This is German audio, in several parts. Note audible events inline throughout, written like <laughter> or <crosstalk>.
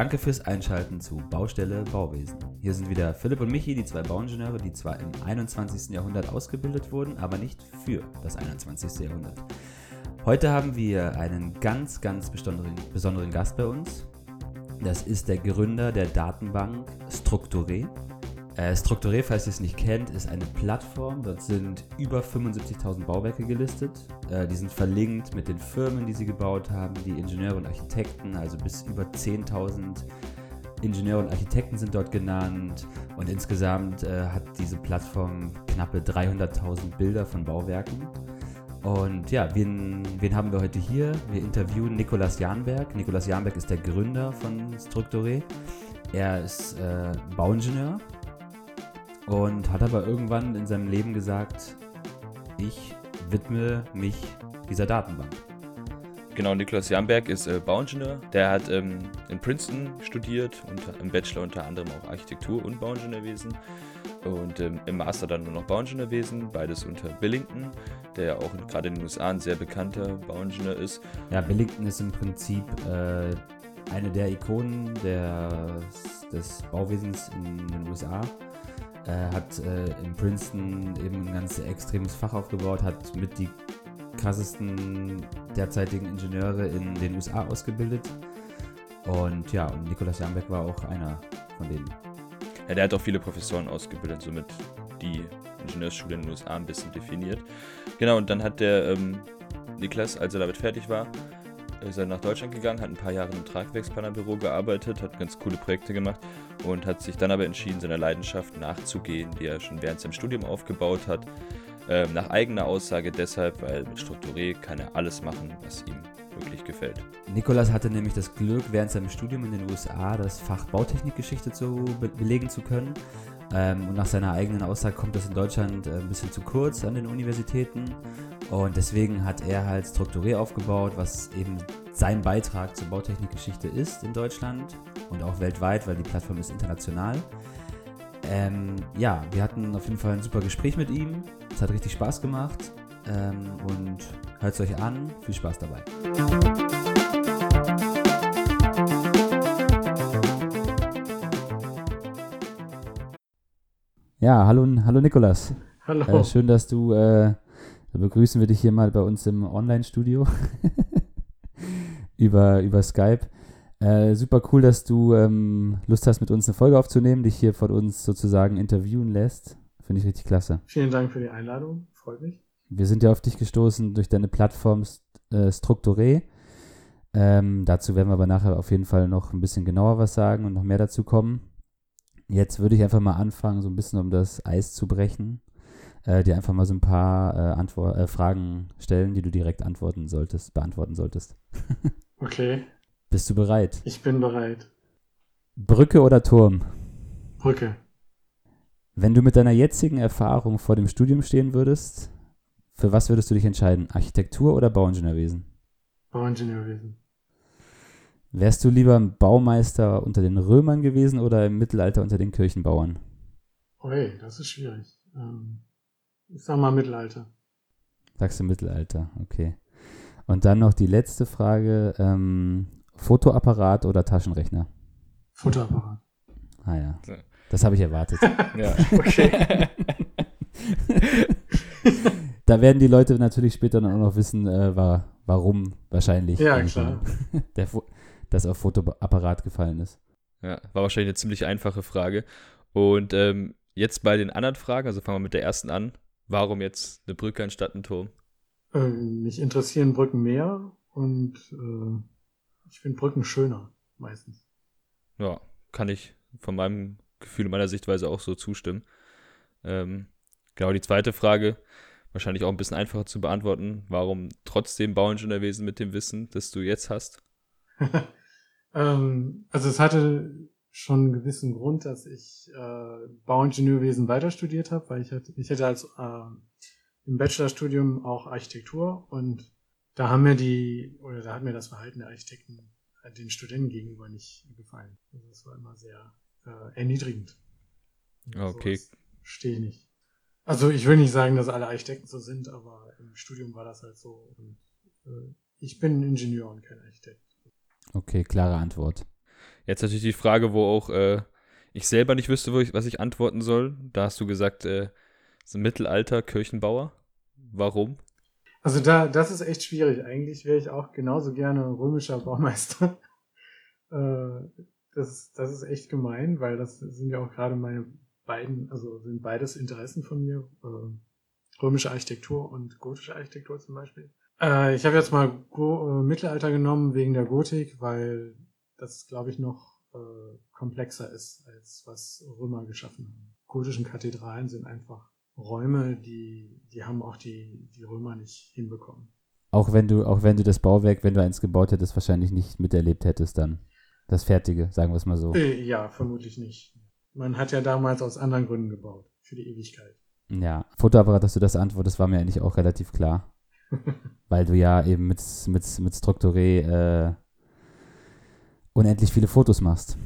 Danke fürs Einschalten zu Baustelle Bauwesen. Hier sind wieder Philipp und Michi, die zwei Bauingenieure, die zwar im 21. Jahrhundert ausgebildet wurden, aber nicht für das 21. Jahrhundert. Heute haben wir einen ganz, ganz besonderen, besonderen Gast bei uns. Das ist der Gründer der Datenbank Strukturé. Äh, Strukturé, falls ihr es nicht kennt, ist eine Plattform. Dort sind über 75.000 Bauwerke gelistet. Äh, die sind verlinkt mit den Firmen, die sie gebaut haben, die Ingenieure und Architekten, also bis über 10.000 Ingenieure und Architekten sind dort genannt. Und insgesamt äh, hat diese Plattform knappe 300.000 Bilder von Bauwerken. Und ja, wen, wen haben wir heute hier? Wir interviewen Nikolas Janberg. Nikolas Janberg ist der Gründer von Strukturé. Er ist äh, Bauingenieur und hat aber irgendwann in seinem Leben gesagt, ich widme mich dieser Datenbank. Genau, Niklas Jamberg ist äh, Bauingenieur. Der hat ähm, in Princeton studiert und im Bachelor unter anderem auch Architektur und Bauingenieurwesen. Und ähm, im Master dann nur noch Bauingenieurwesen, beides unter Billington, der ja auch gerade in den USA ein sehr bekannter Bauingenieur ist. Ja, Billington ist im Prinzip äh, eine der Ikonen der, des Bauwesens in den USA äh, hat äh, in Princeton eben ein ganz extremes Fach aufgebaut, hat mit die krassesten derzeitigen Ingenieure in den USA ausgebildet. Und ja, und Nikolaus Jambeck war auch einer von denen. Ja, der hat auch viele Professoren ausgebildet, somit die Ingenieursschule in den USA ein bisschen definiert. Genau, und dann hat der ähm, Niklas, als er damit fertig war, ist er nach Deutschland gegangen, hat ein paar Jahre im Tragwerksplanerbüro gearbeitet, hat ganz coole Projekte gemacht und hat sich dann aber entschieden, seiner Leidenschaft nachzugehen, die er schon während seinem Studium aufgebaut hat. Ähm, nach eigener Aussage deshalb, weil mit Strukturé kann er alles machen, was ihm wirklich gefällt. Nikolas hatte nämlich das Glück, während seinem Studium in den USA das Fach Bautechnikgeschichte zu be belegen zu können. Ähm, und nach seiner eigenen Aussage kommt das in Deutschland äh, ein bisschen zu kurz an den Universitäten. Und deswegen hat er halt Strukturé aufgebaut, was eben sein Beitrag zur Bautechnikgeschichte ist in Deutschland und auch weltweit, weil die Plattform ist international. Ähm, ja, wir hatten auf jeden Fall ein super Gespräch mit ihm. Es hat richtig Spaß gemacht. Ähm, und hört es euch an. Viel Spaß dabei. Ja, hallo, hallo Nikolas. Hallo. Äh, schön, dass du, äh, da begrüßen wir dich hier mal bei uns im Online-Studio <laughs> über, über Skype. Äh, super cool, dass du ähm, Lust hast, mit uns eine Folge aufzunehmen, dich hier von uns sozusagen interviewen lässt. Finde ich richtig klasse. Vielen Dank für die Einladung, freut mich. Wir sind ja auf dich gestoßen durch deine Plattform äh, Strukturé. Ähm, dazu werden wir aber nachher auf jeden Fall noch ein bisschen genauer was sagen und noch mehr dazu kommen. Jetzt würde ich einfach mal anfangen, so ein bisschen um das Eis zu brechen, äh, dir einfach mal so ein paar äh, Antwort, äh, Fragen stellen, die du direkt antworten solltest, beantworten solltest. <laughs> okay. Bist du bereit? Ich bin bereit. Brücke oder Turm? Brücke. Wenn du mit deiner jetzigen Erfahrung vor dem Studium stehen würdest, für was würdest du dich entscheiden? Architektur oder Bauingenieurwesen? Bauingenieurwesen. Wärst du lieber ein Baumeister unter den Römern gewesen oder im Mittelalter unter den Kirchenbauern? Oi, das ist schwierig. Ähm, ich sag mal Mittelalter. Sagst du Mittelalter, okay. Und dann noch die letzte Frage: ähm, Fotoapparat oder Taschenrechner? Fotoapparat. Ah ja, das habe ich erwartet. <laughs> ja, okay. <laughs> da werden die Leute natürlich später dann auch noch wissen, äh, war, warum wahrscheinlich. Ja, klar. <laughs> Der, das auf Fotoapparat gefallen ist. Ja, war wahrscheinlich eine ziemlich einfache Frage. Und ähm, jetzt bei den anderen Fragen, also fangen wir mit der ersten an. Warum jetzt eine Brücke anstatt ein Turm? Ähm, mich interessieren Brücken mehr und äh, ich finde Brücken schöner, meistens. Ja, kann ich von meinem Gefühl, meiner Sichtweise auch so zustimmen. Ähm, genau, die zweite Frage, wahrscheinlich auch ein bisschen einfacher zu beantworten. Warum trotzdem Bauingenieurwesen mit dem Wissen, das du jetzt hast? <laughs> ähm, also es hatte schon einen gewissen Grund, dass ich äh, Bauingenieurwesen weiter studiert habe, weil ich hatte, ich hatte als äh, im Bachelorstudium auch Architektur und da haben mir die, oder da hat mir das Verhalten der Architekten äh, den Studenten gegenüber nicht gefallen. Also das war immer sehr äh, erniedrigend. Okay. So Stehe ich nicht. Also ich will nicht sagen, dass alle Architekten so sind, aber im Studium war das halt so. Und, äh, ich bin Ingenieur und kein Architekt. Okay, klare Antwort. Jetzt natürlich die Frage, wo auch äh, ich selber nicht wüsste, ich, was ich antworten soll. Da hast du gesagt, äh, so Mittelalter Kirchenbauer. Warum? Also da, das ist echt schwierig. Eigentlich wäre ich auch genauso gerne römischer Baumeister. <laughs> äh, das, das ist echt gemein, weil das sind ja auch gerade meine beiden, also sind beides Interessen von mir. Äh, römische Architektur und gotische Architektur zum Beispiel. Äh, ich habe jetzt mal Go äh, Mittelalter genommen wegen der Gotik, weil das, glaube ich, noch äh, komplexer ist, als was Römer geschaffen haben. Gotischen Kathedralen sind einfach Räume, die, die haben auch die, die Römer nicht hinbekommen. Auch wenn du, auch wenn du das Bauwerk, wenn du eins gebaut hättest, wahrscheinlich nicht miterlebt hättest dann. Das Fertige, sagen wir es mal so. Äh, ja, vermutlich nicht. Man hat ja damals aus anderen Gründen gebaut. Für die Ewigkeit. Ja, Fotoapparat, dass du das antwortest, war mir eigentlich auch relativ klar. Weil du ja eben mit, mit, mit Strukturé äh, unendlich viele Fotos machst.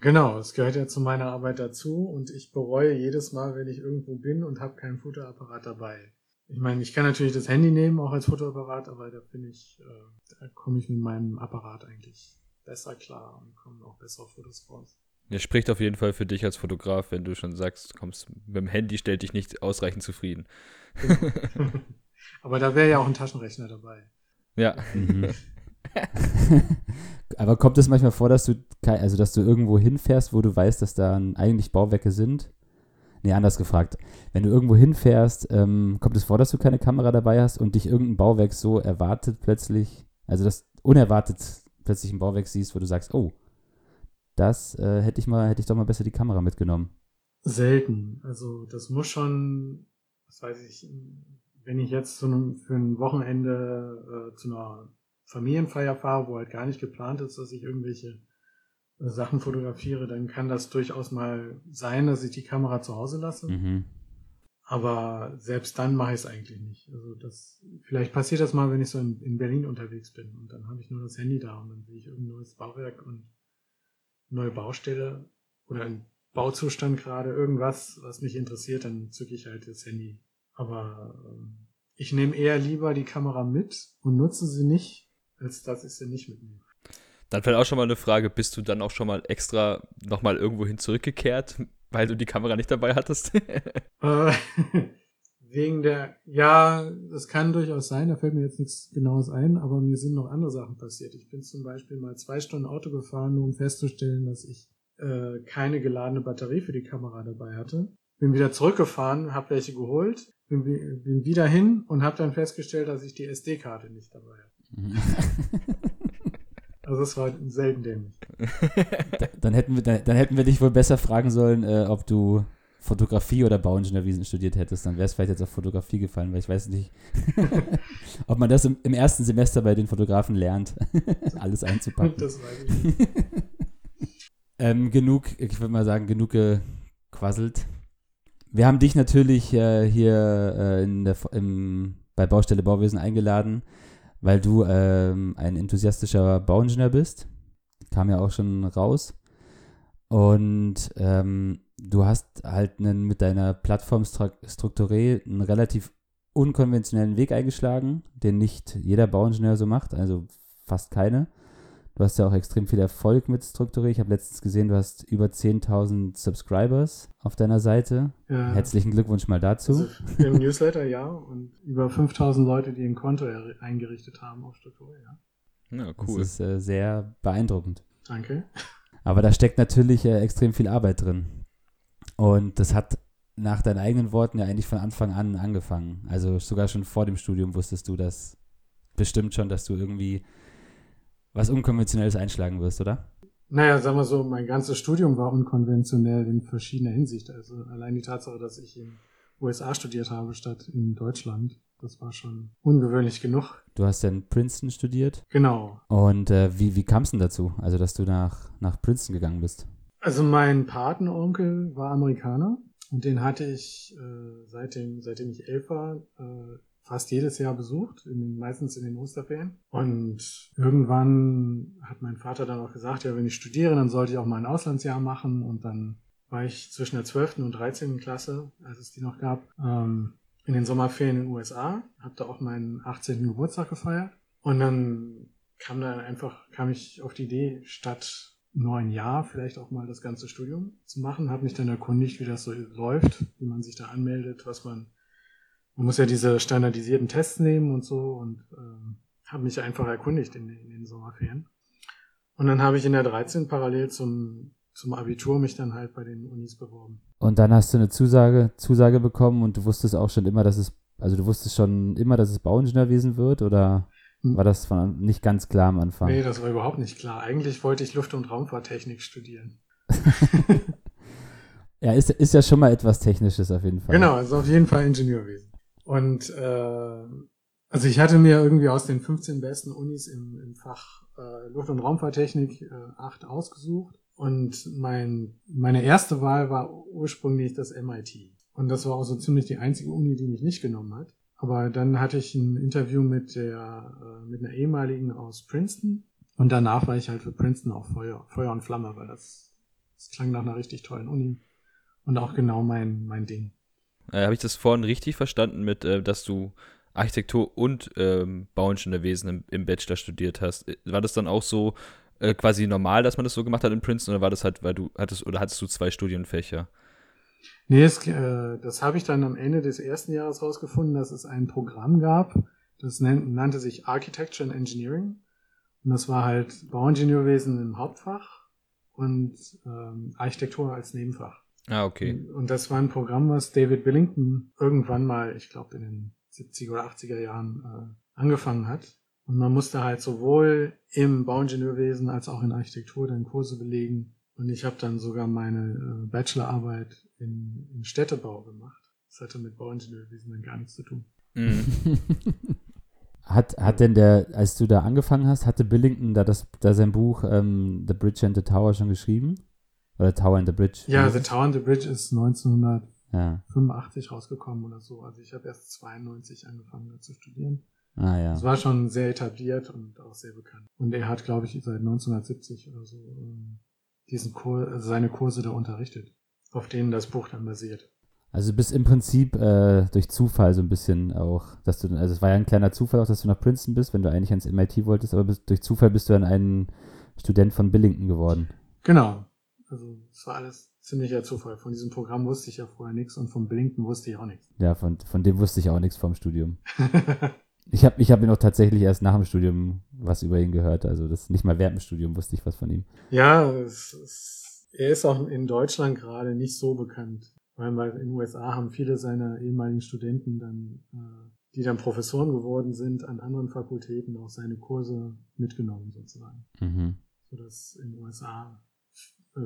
Genau, es gehört ja zu meiner Arbeit dazu und ich bereue jedes Mal, wenn ich irgendwo bin und habe keinen Fotoapparat dabei. Ich meine, ich kann natürlich das Handy nehmen, auch als Fotoapparat, aber da bin ich, äh, da komme ich mit meinem Apparat eigentlich besser klar und komme auch bessere Fotos raus. Ja, spricht auf jeden Fall für dich als Fotograf, wenn du schon sagst, kommst mit dem Handy stellt dich nicht ausreichend zufrieden. <laughs> aber da wäre ja auch ein Taschenrechner dabei. Ja. Mhm. <laughs> Aber kommt es manchmal vor, dass du, also dass du irgendwo hinfährst, wo du weißt, dass da eigentlich Bauwerke sind? Nee, anders gefragt. Wenn du irgendwo hinfährst, ähm, kommt es vor, dass du keine Kamera dabei hast und dich irgendein Bauwerk so erwartet plötzlich, also dass unerwartet plötzlich ein Bauwerk siehst, wo du sagst, oh, das äh, hätte ich mal, hätte ich doch mal besser die Kamera mitgenommen. Selten. Also das muss schon, was weiß ich, wenn ich jetzt zu einem, für ein Wochenende äh, zu einer Familienfeier fahre, wo halt gar nicht geplant ist, dass ich irgendwelche äh, Sachen fotografiere, dann kann das durchaus mal sein, dass ich die Kamera zu Hause lasse. Mhm. Aber selbst dann mache ich es eigentlich nicht. Also das, vielleicht passiert das mal, wenn ich so in, in Berlin unterwegs bin und dann habe ich nur das Handy da und dann sehe ich irgendein neues Bauwerk und neue Baustelle oder ein Bauzustand gerade, irgendwas, was mich interessiert, dann zücke ich halt das Handy. Aber ähm, ich nehme eher lieber die Kamera mit und nutze sie nicht, als dass ich sie nicht mitnehme. Dann fällt auch schon mal eine Frage, bist du dann auch schon mal extra nochmal irgendwohin zurückgekehrt, weil du die Kamera nicht dabei hattest? <laughs> äh, <laughs> wegen der, ja, das kann durchaus sein, da fällt mir jetzt nichts Genaues ein, aber mir sind noch andere Sachen passiert. Ich bin zum Beispiel mal zwei Stunden Auto gefahren, nur um festzustellen, dass ich äh, keine geladene Batterie für die Kamera dabei hatte. Bin wieder zurückgefahren, habe welche geholt, bin, bin wieder hin und habe dann festgestellt, dass ich die SD-Karte nicht dabei habe. <laughs> also es war selten dämlich. dann, hätten wir, dann, dann, hätten wir dich wohl besser fragen sollen, äh, ob du Fotografie oder Bauingenieurwesen studiert hättest, dann wäre es vielleicht jetzt auf Fotografie gefallen, weil ich weiß nicht, <laughs> ob man das im, im, ersten Semester bei den Fotografen lernt, <laughs> alles einzupacken. Das weiß ich nicht. ähm, genug, ich würde mal sagen, genug gequasselt. Wir haben dich natürlich äh, hier äh, in der, im, bei Baustelle Bauwesen eingeladen, weil du ähm, ein enthusiastischer Bauingenieur bist. Kam ja auch schon raus. Und ähm, du hast halt einen, mit deiner Plattform Strukturé einen relativ unkonventionellen Weg eingeschlagen, den nicht jeder Bauingenieur so macht, also fast keine. Du hast ja auch extrem viel Erfolg mit Strukturé. Ich habe letztens gesehen, du hast über 10.000 Subscribers auf deiner Seite. Ja. Herzlichen Glückwunsch mal dazu. Also Im <laughs> Newsletter, ja. Und über 5.000 Leute, die ein Konto eingerichtet haben auf Strukturé, ja. Ja, cool. Das ist äh, sehr beeindruckend. Danke. Aber da steckt natürlich äh, extrem viel Arbeit drin. Und das hat nach deinen eigenen Worten ja eigentlich von Anfang an angefangen. Also sogar schon vor dem Studium wusstest du das bestimmt schon, dass du irgendwie was Unkonventionelles einschlagen wirst, oder? Naja, sagen wir so, mein ganzes Studium war unkonventionell in verschiedener Hinsicht. Also allein die Tatsache, dass ich in USA studiert habe statt in Deutschland, das war schon ungewöhnlich genug. Du hast ja in Princeton studiert. Genau. Und äh, wie, wie kam es denn dazu, also dass du nach, nach Princeton gegangen bist? Also mein Patenonkel war Amerikaner und den hatte ich äh, seitdem, seitdem ich elf war äh, fast jedes Jahr besucht, in den, meistens in den Osterferien. Und irgendwann hat mein Vater dann auch gesagt, ja, wenn ich studiere, dann sollte ich auch mal ein Auslandsjahr machen. Und dann war ich zwischen der 12. und 13. Klasse, als es die noch gab, ähm, in den Sommerferien in den USA, habe da auch meinen 18. Geburtstag gefeiert. Und dann kam da einfach, kam ich auf die Idee, statt nur ein Jahr vielleicht auch mal das ganze Studium zu machen, habe mich dann erkundigt, wie das so läuft, wie man sich da anmeldet, was man, man muss ja diese standardisierten Tests nehmen und so und ähm, habe mich einfach erkundigt in, in den Sommerferien. Und dann habe ich in der 13 parallel zum, zum Abitur mich dann halt bei den Unis beworben. Und dann hast du eine Zusage, Zusage bekommen und du wusstest auch schon immer, dass es, also du wusstest schon immer, dass es Bauingenieurwesen wird oder? Hm. War das von, nicht ganz klar am Anfang? Nee, das war überhaupt nicht klar. Eigentlich wollte ich Luft- und Raumfahrttechnik studieren. <laughs> ja, ist, ist ja schon mal etwas Technisches auf jeden Fall. Genau, also auf jeden Fall Ingenieurwesen. Und äh, also ich hatte mir irgendwie aus den 15 besten Unis im, im Fach äh, Luft- und Raumfahrttechnik äh, acht ausgesucht. Und mein, meine erste Wahl war ursprünglich das MIT. Und das war auch so ziemlich die einzige Uni, die mich nicht genommen hat. Aber dann hatte ich ein Interview mit der, äh, mit einer ehemaligen aus Princeton. Und danach war ich halt für Princeton auch Feuer, Feuer und Flamme, weil das, das klang nach einer richtig tollen Uni. Und auch genau mein, mein Ding. Äh, Habe ich das vorhin richtig verstanden mit, äh, dass du Architektur und ähm, Bauingenieurwesen im, im Bachelor studiert hast? Äh, war das dann auch so äh, quasi normal, dass man das so gemacht hat in Princeton, oder war das halt, weil du hattest, oder hattest du zwei Studienfächer? Nee, es, äh, das habe ich dann am Ende des ersten Jahres rausgefunden, dass es ein Programm gab, das nannte sich Architecture and Engineering. Und das war halt Bauingenieurwesen im Hauptfach und ähm, Architektur als Nebenfach. Ah, okay. Und, das war ein Programm, was David Billington irgendwann mal, ich glaube in den 70er oder 80er Jahren äh, angefangen hat. Und man musste halt sowohl im Bauingenieurwesen als auch in Architektur dann Kurse belegen. Und ich habe dann sogar meine äh, Bachelorarbeit in, in Städtebau gemacht. Das hatte mit Bauingenieurwesen dann gar nichts zu tun. Mhm. <laughs> hat, hat denn der, als du da angefangen hast, hatte Billington da, das, da sein Buch ähm, The Bridge and the Tower schon geschrieben? Oder Tower and the Bridge? Ja, The Tower and the Bridge ist 1985 ja. rausgekommen oder so. Also ich habe erst 92 angefangen da zu studieren. Ah, ja. Es war schon sehr etabliert und auch sehr bekannt. Und er hat, glaube ich, seit 1970 oder so ähm, diesen Kur also seine Kurse da unterrichtet auf denen das Buch dann basiert. Also du bist im Prinzip äh, durch Zufall so ein bisschen auch, dass du, also es war ja ein kleiner Zufall auch, dass du nach Princeton bist, wenn du eigentlich ans MIT wolltest, aber bist, durch Zufall bist du dann ein Student von Billington geworden. Genau. Also es war alles ziemlicher Zufall. Von diesem Programm wusste ich ja vorher nichts und von Billington wusste ich auch nichts. Ja, von, von dem wusste ich auch nichts vom Studium. ich <laughs> habe ich hab ihn auch tatsächlich erst nach dem Studium was über ihn gehört. Also das nicht mal während dem Studium wusste ich was von ihm. Ja, es ist er ist auch in Deutschland gerade nicht so bekannt. Weil, weil in den USA haben viele seiner ehemaligen Studenten dann, äh, die dann Professoren geworden sind, an anderen Fakultäten auch seine Kurse mitgenommen sozusagen. Mhm. Sodass in den USA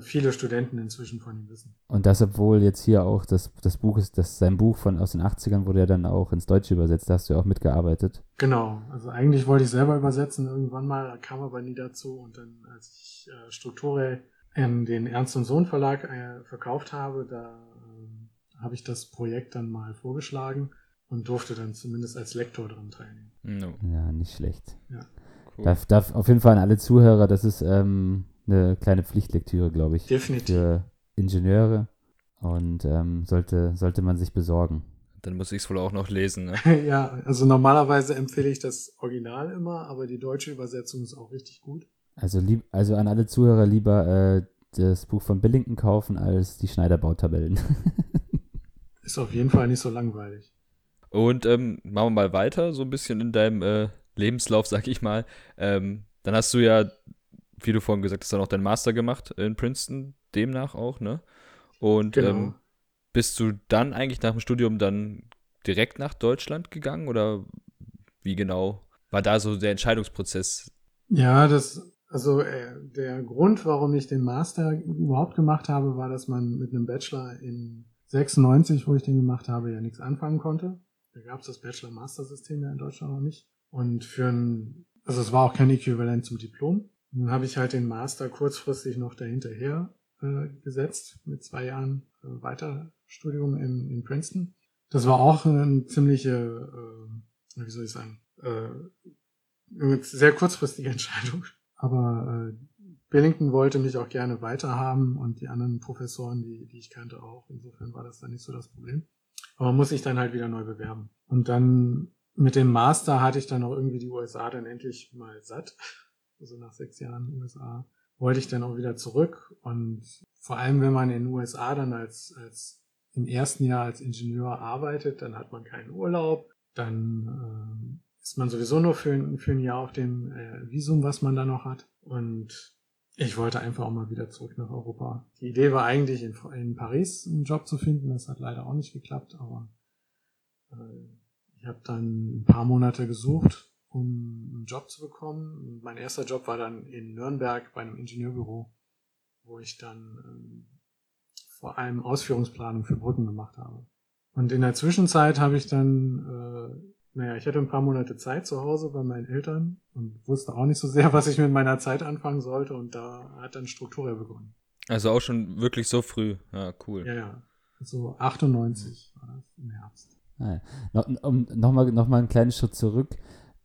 viele Studenten inzwischen von ihm wissen. Und das, obwohl jetzt hier auch das, das Buch ist, das sein Buch von aus den 80ern wurde ja dann auch ins Deutsche übersetzt, da hast du ja auch mitgearbeitet. Genau, also eigentlich wollte ich selber übersetzen, irgendwann mal kam aber nie dazu und dann als ich äh, Strukturell in den Ernst und Sohn Verlag äh, verkauft habe, da äh, habe ich das Projekt dann mal vorgeschlagen und durfte dann zumindest als Lektor dran teilnehmen. No. Ja, nicht schlecht. Ja. Cool. Darf, darf auf jeden Fall an alle Zuhörer, das ist ähm, eine kleine Pflichtlektüre, glaube ich. Definitiv. Für Ingenieure und ähm, sollte, sollte man sich besorgen. Dann muss ich es wohl auch noch lesen. Ne? <laughs> ja, also normalerweise empfehle ich das Original immer, aber die deutsche Übersetzung ist auch richtig gut. Also, lieb, also an alle Zuhörer lieber äh, das Buch von Billington kaufen als die Schneiderbautabellen. <laughs> Ist auf jeden Fall nicht so langweilig. Und ähm, machen wir mal weiter, so ein bisschen in deinem äh, Lebenslauf, sag ich mal. Ähm, dann hast du ja, wie du vorhin gesagt hast, dann auch deinen Master gemacht in Princeton, demnach auch, ne? Und genau. ähm, bist du dann eigentlich nach dem Studium dann direkt nach Deutschland gegangen oder wie genau war da so der Entscheidungsprozess? Ja, das also äh, der Grund, warum ich den Master überhaupt gemacht habe, war, dass man mit einem Bachelor in 96, wo ich den gemacht habe, ja nichts anfangen konnte. Da gab es das Bachelor-Master-System ja in Deutschland noch nicht. Und für ein, also es war auch kein Äquivalent zum Diplom. Dann habe ich halt den Master kurzfristig noch dahinterher äh, gesetzt mit zwei Jahren äh, Weiterstudium in, in Princeton. Das war auch eine ziemliche, äh, wie soll ich sagen, äh, eine sehr kurzfristige <laughs> Entscheidung. Aber äh, Billington wollte mich auch gerne weiterhaben und die anderen Professoren, die, die ich kannte, auch. Insofern war das dann nicht so das Problem. Aber muss ich dann halt wieder neu bewerben. Und dann mit dem Master hatte ich dann auch irgendwie die USA dann endlich mal satt. Also nach sechs Jahren USA wollte ich dann auch wieder zurück. Und vor allem, wenn man in den USA dann als, als im ersten Jahr als Ingenieur arbeitet, dann hat man keinen Urlaub, dann äh, ist man sowieso nur für, für ein Jahr auf dem äh, Visum, was man da noch hat. Und ich wollte einfach auch mal wieder zurück nach Europa. Die Idee war eigentlich in, in Paris einen Job zu finden, das hat leider auch nicht geklappt, aber äh, ich habe dann ein paar Monate gesucht, um einen Job zu bekommen. Mein erster Job war dann in Nürnberg bei einem Ingenieurbüro, wo ich dann ähm, vor allem Ausführungsplanung für Brücken gemacht habe. Und in der Zwischenzeit habe ich dann, äh, naja, ich hatte ein paar Monate Zeit zu Hause bei meinen Eltern und wusste auch nicht so sehr, <laughs> was ich mit meiner Zeit anfangen sollte und da hat dann Struktur begonnen. Also auch schon wirklich so früh. Ja, cool. Ja, ja. So 98 war das im Herbst. Ah, no, um, Nochmal noch mal einen kleinen Schritt zurück.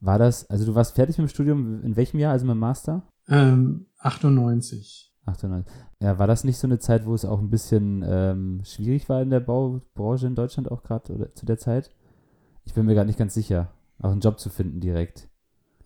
War das, also du warst fertig mit dem Studium, in welchem Jahr, also mit dem Master? Ähm, 98. 98. Ja, war das nicht so eine Zeit, wo es auch ein bisschen ähm, schwierig war in der Baubranche in Deutschland auch gerade oder zu der Zeit? Ich bin mir gar nicht ganz sicher, auch einen Job zu finden direkt.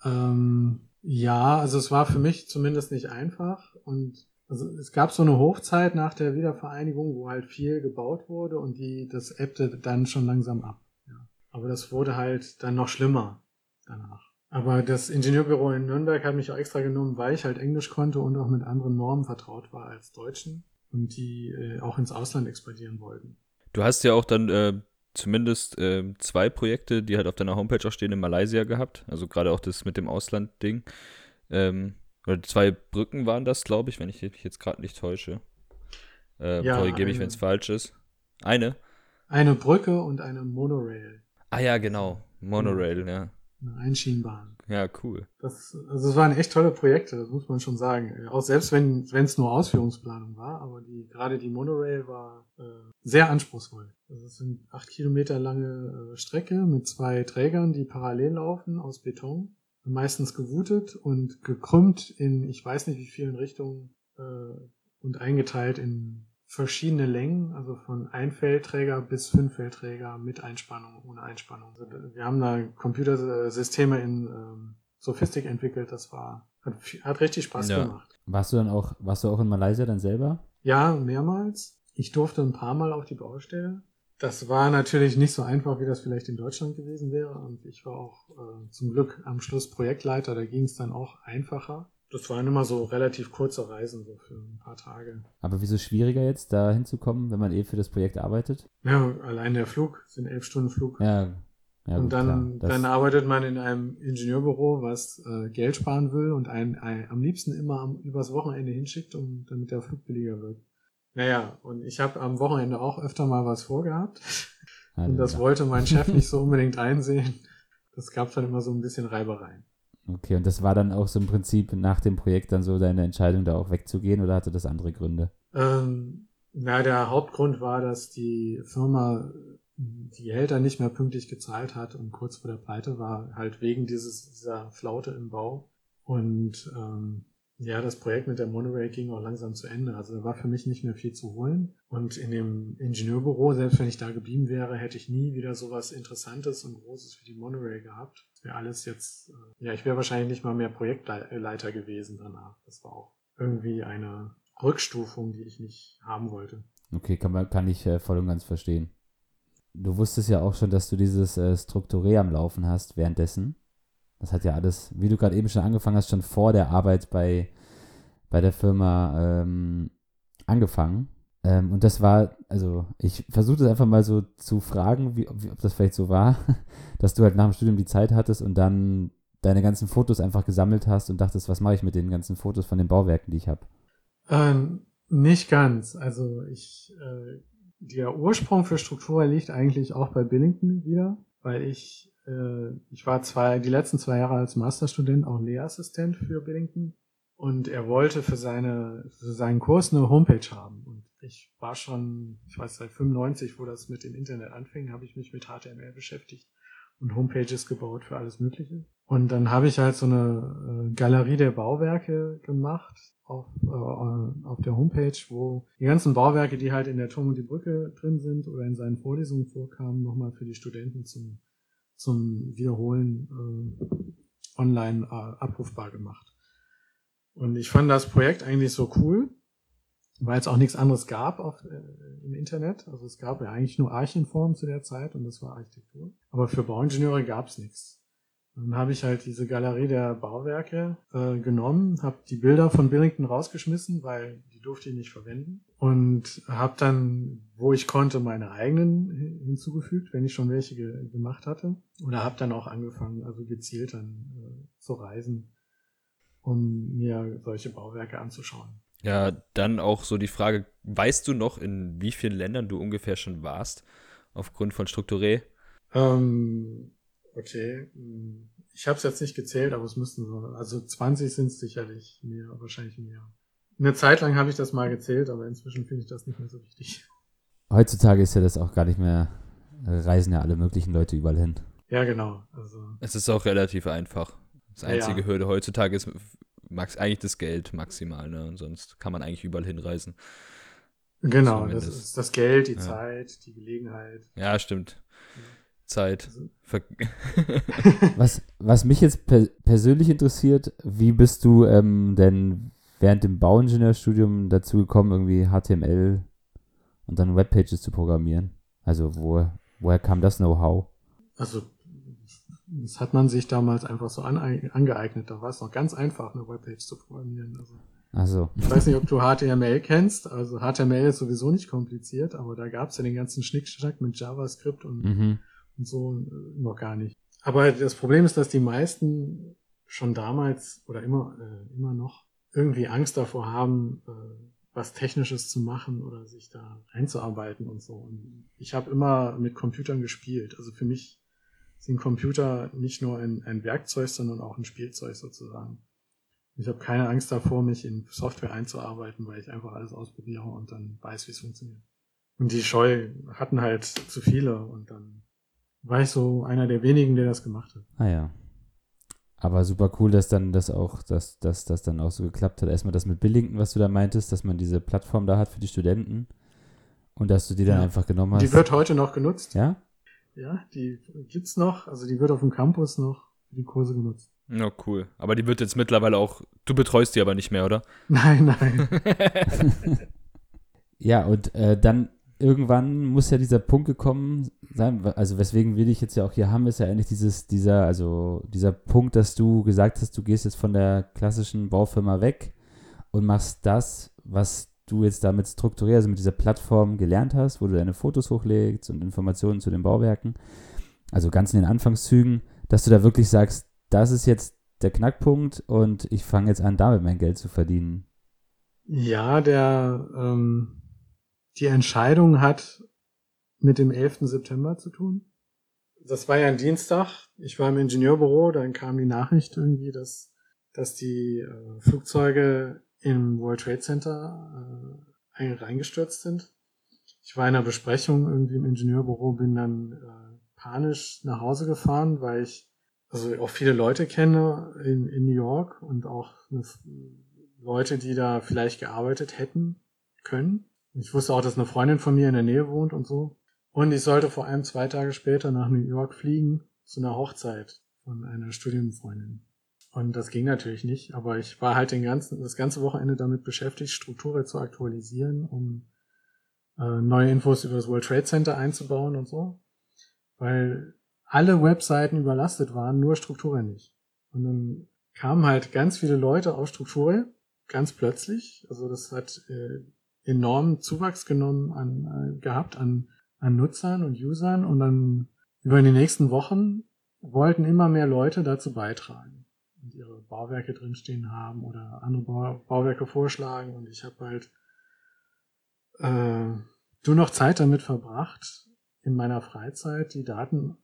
Ähm, ja, also es war für mich zumindest nicht einfach und also es gab so eine Hochzeit nach der Wiedervereinigung, wo halt viel gebaut wurde und die das ebbte dann schon langsam ab. Ja. Aber das wurde halt dann noch schlimmer danach. Aber das Ingenieurbüro in Nürnberg hat mich auch extra genommen, weil ich halt Englisch konnte und auch mit anderen Normen vertraut war als Deutschen und die äh, auch ins Ausland expandieren wollten. Du hast ja auch dann äh, zumindest äh, zwei Projekte, die halt auf deiner Homepage auch stehen, in Malaysia gehabt. Also gerade auch das mit dem Ausland-Ding. Ähm, oder zwei Brücken waren das, glaube ich, wenn ich mich jetzt gerade nicht täusche. Äh, ja, Korrigiere mich, wenn es falsch ist. Eine? Eine Brücke und eine Monorail. Ah ja, genau. Monorail, ja. Eine Einschienenbahn. Ja, cool. Das, also es waren echt tolle Projekte, das muss man schon sagen. Auch selbst wenn es nur Ausführungsplanung war, aber die, gerade die Monorail war äh, sehr anspruchsvoll. Also es sind acht Kilometer lange äh, Strecke mit zwei Trägern, die parallel laufen aus Beton, meistens gewutet und gekrümmt in ich weiß nicht wie vielen Richtungen äh, und eingeteilt in verschiedene Längen, also von Einfeldträger bis Fünffeldträger mit Einspannung, ohne Einspannung. Also wir haben da Computersysteme in ähm, Sophistik entwickelt, das war, hat, hat richtig Spaß ja. gemacht. Warst du dann auch, warst du auch in Malaysia dann selber? Ja, mehrmals. Ich durfte ein paar Mal auf die Baustelle. Das war natürlich nicht so einfach, wie das vielleicht in Deutschland gewesen wäre. Und ich war auch äh, zum Glück am Schluss Projektleiter, da ging es dann auch einfacher. Das waren immer so relativ kurze Reisen, so für ein paar Tage. Aber wieso schwieriger jetzt, da hinzukommen, wenn man eh für das Projekt arbeitet? Ja, allein der Flug, sind elf Stunden Flug. Ja. ja und gut, dann, dann arbeitet man in einem Ingenieurbüro, was äh, Geld sparen will und einen, einen am liebsten immer am, übers Wochenende hinschickt, um, damit der Flug billiger wird. Naja, und ich habe am Wochenende auch öfter mal was vorgehabt. Also, und das wollte mein Chef nicht so <laughs> unbedingt einsehen. Das gab dann immer so ein bisschen Reibereien. Okay, und das war dann auch so im Prinzip nach dem Projekt dann so deine Entscheidung, da auch wegzugehen oder hatte das andere Gründe? Ähm, na, der Hauptgrund war, dass die Firma die Gehälter nicht mehr pünktlich gezahlt hat und kurz vor der Pleite war, halt wegen dieses, dieser Flaute im Bau. Und ähm, ja, das Projekt mit der Monorail ging auch langsam zu Ende. Also da war für mich nicht mehr viel zu holen. Und in dem Ingenieurbüro, selbst wenn ich da geblieben wäre, hätte ich nie wieder sowas Interessantes und Großes wie die Monorail gehabt. Wäre alles jetzt, äh, ja, ich wäre wahrscheinlich nicht mal mehr Projektleiter gewesen danach. Das war auch irgendwie eine Rückstufung, die ich nicht haben wollte. Okay, kann, man, kann ich äh, voll und ganz verstehen. Du wusstest ja auch schon, dass du dieses äh, Strukturé am Laufen hast währenddessen. Das hat ja alles, wie du gerade eben schon angefangen hast, schon vor der Arbeit bei, bei der Firma ähm, angefangen. Ähm, und das war, also ich versuche das einfach mal so zu fragen, wie, wie, ob das vielleicht so war, <laughs> dass du halt nach dem Studium die Zeit hattest und dann deine ganzen Fotos einfach gesammelt hast und dachtest, was mache ich mit den ganzen Fotos von den Bauwerken, die ich habe? Ähm, nicht ganz. Also ich, äh, der Ursprung für Struktur liegt eigentlich auch bei Billington wieder, weil ich äh, ich war zwei, die letzten zwei Jahre als Masterstudent auch Lehrassistent für Billington und er wollte für seine für seinen Kurs eine Homepage haben und ich war schon, ich weiß seit 95, wo das mit dem Internet anfing, habe ich mich mit HTML beschäftigt und Homepages gebaut für alles Mögliche. Und dann habe ich halt so eine äh, Galerie der Bauwerke gemacht auf, äh, auf der Homepage, wo die ganzen Bauwerke, die halt in der Turm und die Brücke drin sind oder in seinen Vorlesungen vorkamen, nochmal für die Studenten zum zum Wiederholen äh, online äh, abrufbar gemacht. Und ich fand das Projekt eigentlich so cool, weil es auch nichts anderes gab auf, äh, im Internet. Also es gab ja eigentlich nur Archenform zu der Zeit und das war Architektur. Aber für Bauingenieure gab es nichts. Dann habe ich halt diese Galerie der Bauwerke äh, genommen, habe die Bilder von Billington rausgeschmissen, weil die durfte ich nicht verwenden. Und habe dann, wo ich konnte, meine eigenen hinzugefügt, wenn ich schon welche ge gemacht hatte. Oder habe dann auch angefangen, also gezielt dann äh, zu reisen, um mir solche Bauwerke anzuschauen. Ja, dann auch so die Frage, weißt du noch, in wie vielen Ländern du ungefähr schon warst, aufgrund von Strukturé? Ähm, Okay, ich habe es jetzt nicht gezählt, aber es müssten so, also 20 sind es sicherlich mehr, wahrscheinlich mehr. Eine Zeit lang habe ich das mal gezählt, aber inzwischen finde ich das nicht mehr so wichtig. Heutzutage ist ja das auch gar nicht mehr, reisen ja alle möglichen Leute überall hin. Ja, genau. Also. Es ist auch relativ einfach. Das einzige ja. Hürde heutzutage ist max, eigentlich das Geld maximal, ne? Und sonst kann man eigentlich überall hinreisen. Genau, das ist das Geld, die ja. Zeit, die Gelegenheit. Ja, stimmt. Zeit. <laughs> was, was mich jetzt per persönlich interessiert, wie bist du ähm, denn während dem Bauingenieurstudium dazu gekommen, irgendwie HTML und dann Webpages zu programmieren? Also wo, woher kam das Know-how? Also das hat man sich damals einfach so an, angeeignet. Da war es noch ganz einfach, eine Webpage zu programmieren. Also, also. Ich weiß nicht, ob du HTML kennst. Also HTML ist sowieso nicht kompliziert, aber da gab es ja den ganzen Schnickschnack mit JavaScript und mhm und so äh, noch gar nicht. Aber das Problem ist, dass die meisten schon damals oder immer, äh, immer noch irgendwie Angst davor haben, äh, was Technisches zu machen oder sich da einzuarbeiten und so. Und ich habe immer mit Computern gespielt. Also für mich sind Computer nicht nur ein, ein Werkzeug, sondern auch ein Spielzeug sozusagen. Ich habe keine Angst davor, mich in Software einzuarbeiten, weil ich einfach alles ausprobiere und dann weiß, wie es funktioniert. Und die Scheu hatten halt zu viele und dann war ich so einer der wenigen, der das gemacht hat. Ah ja. Aber super cool, dass dann das auch, dass, dass das dann auch so geklappt hat. Erstmal das mit Billington, was du da meintest, dass man diese Plattform da hat für die Studenten und dass du die dann ja. einfach genommen hast. Die wird heute noch genutzt. Ja? Ja, die gibt's noch. Also die wird auf dem Campus noch für die Kurse genutzt. Ja, cool. Aber die wird jetzt mittlerweile auch, du betreust die aber nicht mehr, oder? <laughs> Nein, nein. <laughs> ja, und äh, dann irgendwann muss ja dieser Punkt gekommen sein, also weswegen wir dich jetzt ja auch hier haben, ist ja eigentlich dieses, dieser, also dieser Punkt, dass du gesagt hast, du gehst jetzt von der klassischen Baufirma weg und machst das, was du jetzt damit strukturiert, also mit dieser Plattform gelernt hast, wo du deine Fotos hochlegst und Informationen zu den Bauwerken, also ganz in den Anfangszügen, dass du da wirklich sagst, das ist jetzt der Knackpunkt und ich fange jetzt an, damit mein Geld zu verdienen. Ja, der, ähm, die Entscheidung hat mit dem 11. September zu tun. Das war ja ein Dienstag. Ich war im Ingenieurbüro, dann kam die Nachricht irgendwie, dass, dass die äh, Flugzeuge im World Trade Center äh, reingestürzt sind. Ich war in einer Besprechung irgendwie im Ingenieurbüro, bin dann äh, panisch nach Hause gefahren, weil ich also auch viele Leute kenne in, in New York und auch Leute, die da vielleicht gearbeitet hätten können. Ich wusste auch, dass eine Freundin von mir in der Nähe wohnt und so. Und ich sollte vor allem zwei Tage später nach New York fliegen zu einer Hochzeit von einer Studienfreundin. Und das ging natürlich nicht, aber ich war halt den ganzen, das ganze Wochenende damit beschäftigt, Strukturen zu aktualisieren, um äh, neue Infos über das World Trade Center einzubauen und so. Weil alle Webseiten überlastet waren, nur Strukturen nicht. Und dann kamen halt ganz viele Leute auf Strukturen, ganz plötzlich. Also das hat äh, enormen Zuwachs genommen an, äh, gehabt an, an Nutzern und Usern und dann über die nächsten Wochen wollten immer mehr Leute dazu beitragen und ihre Bauwerke drinstehen haben oder andere Bau, Bauwerke vorschlagen und ich habe halt äh, nur noch Zeit damit verbracht, in meiner Freizeit die Daten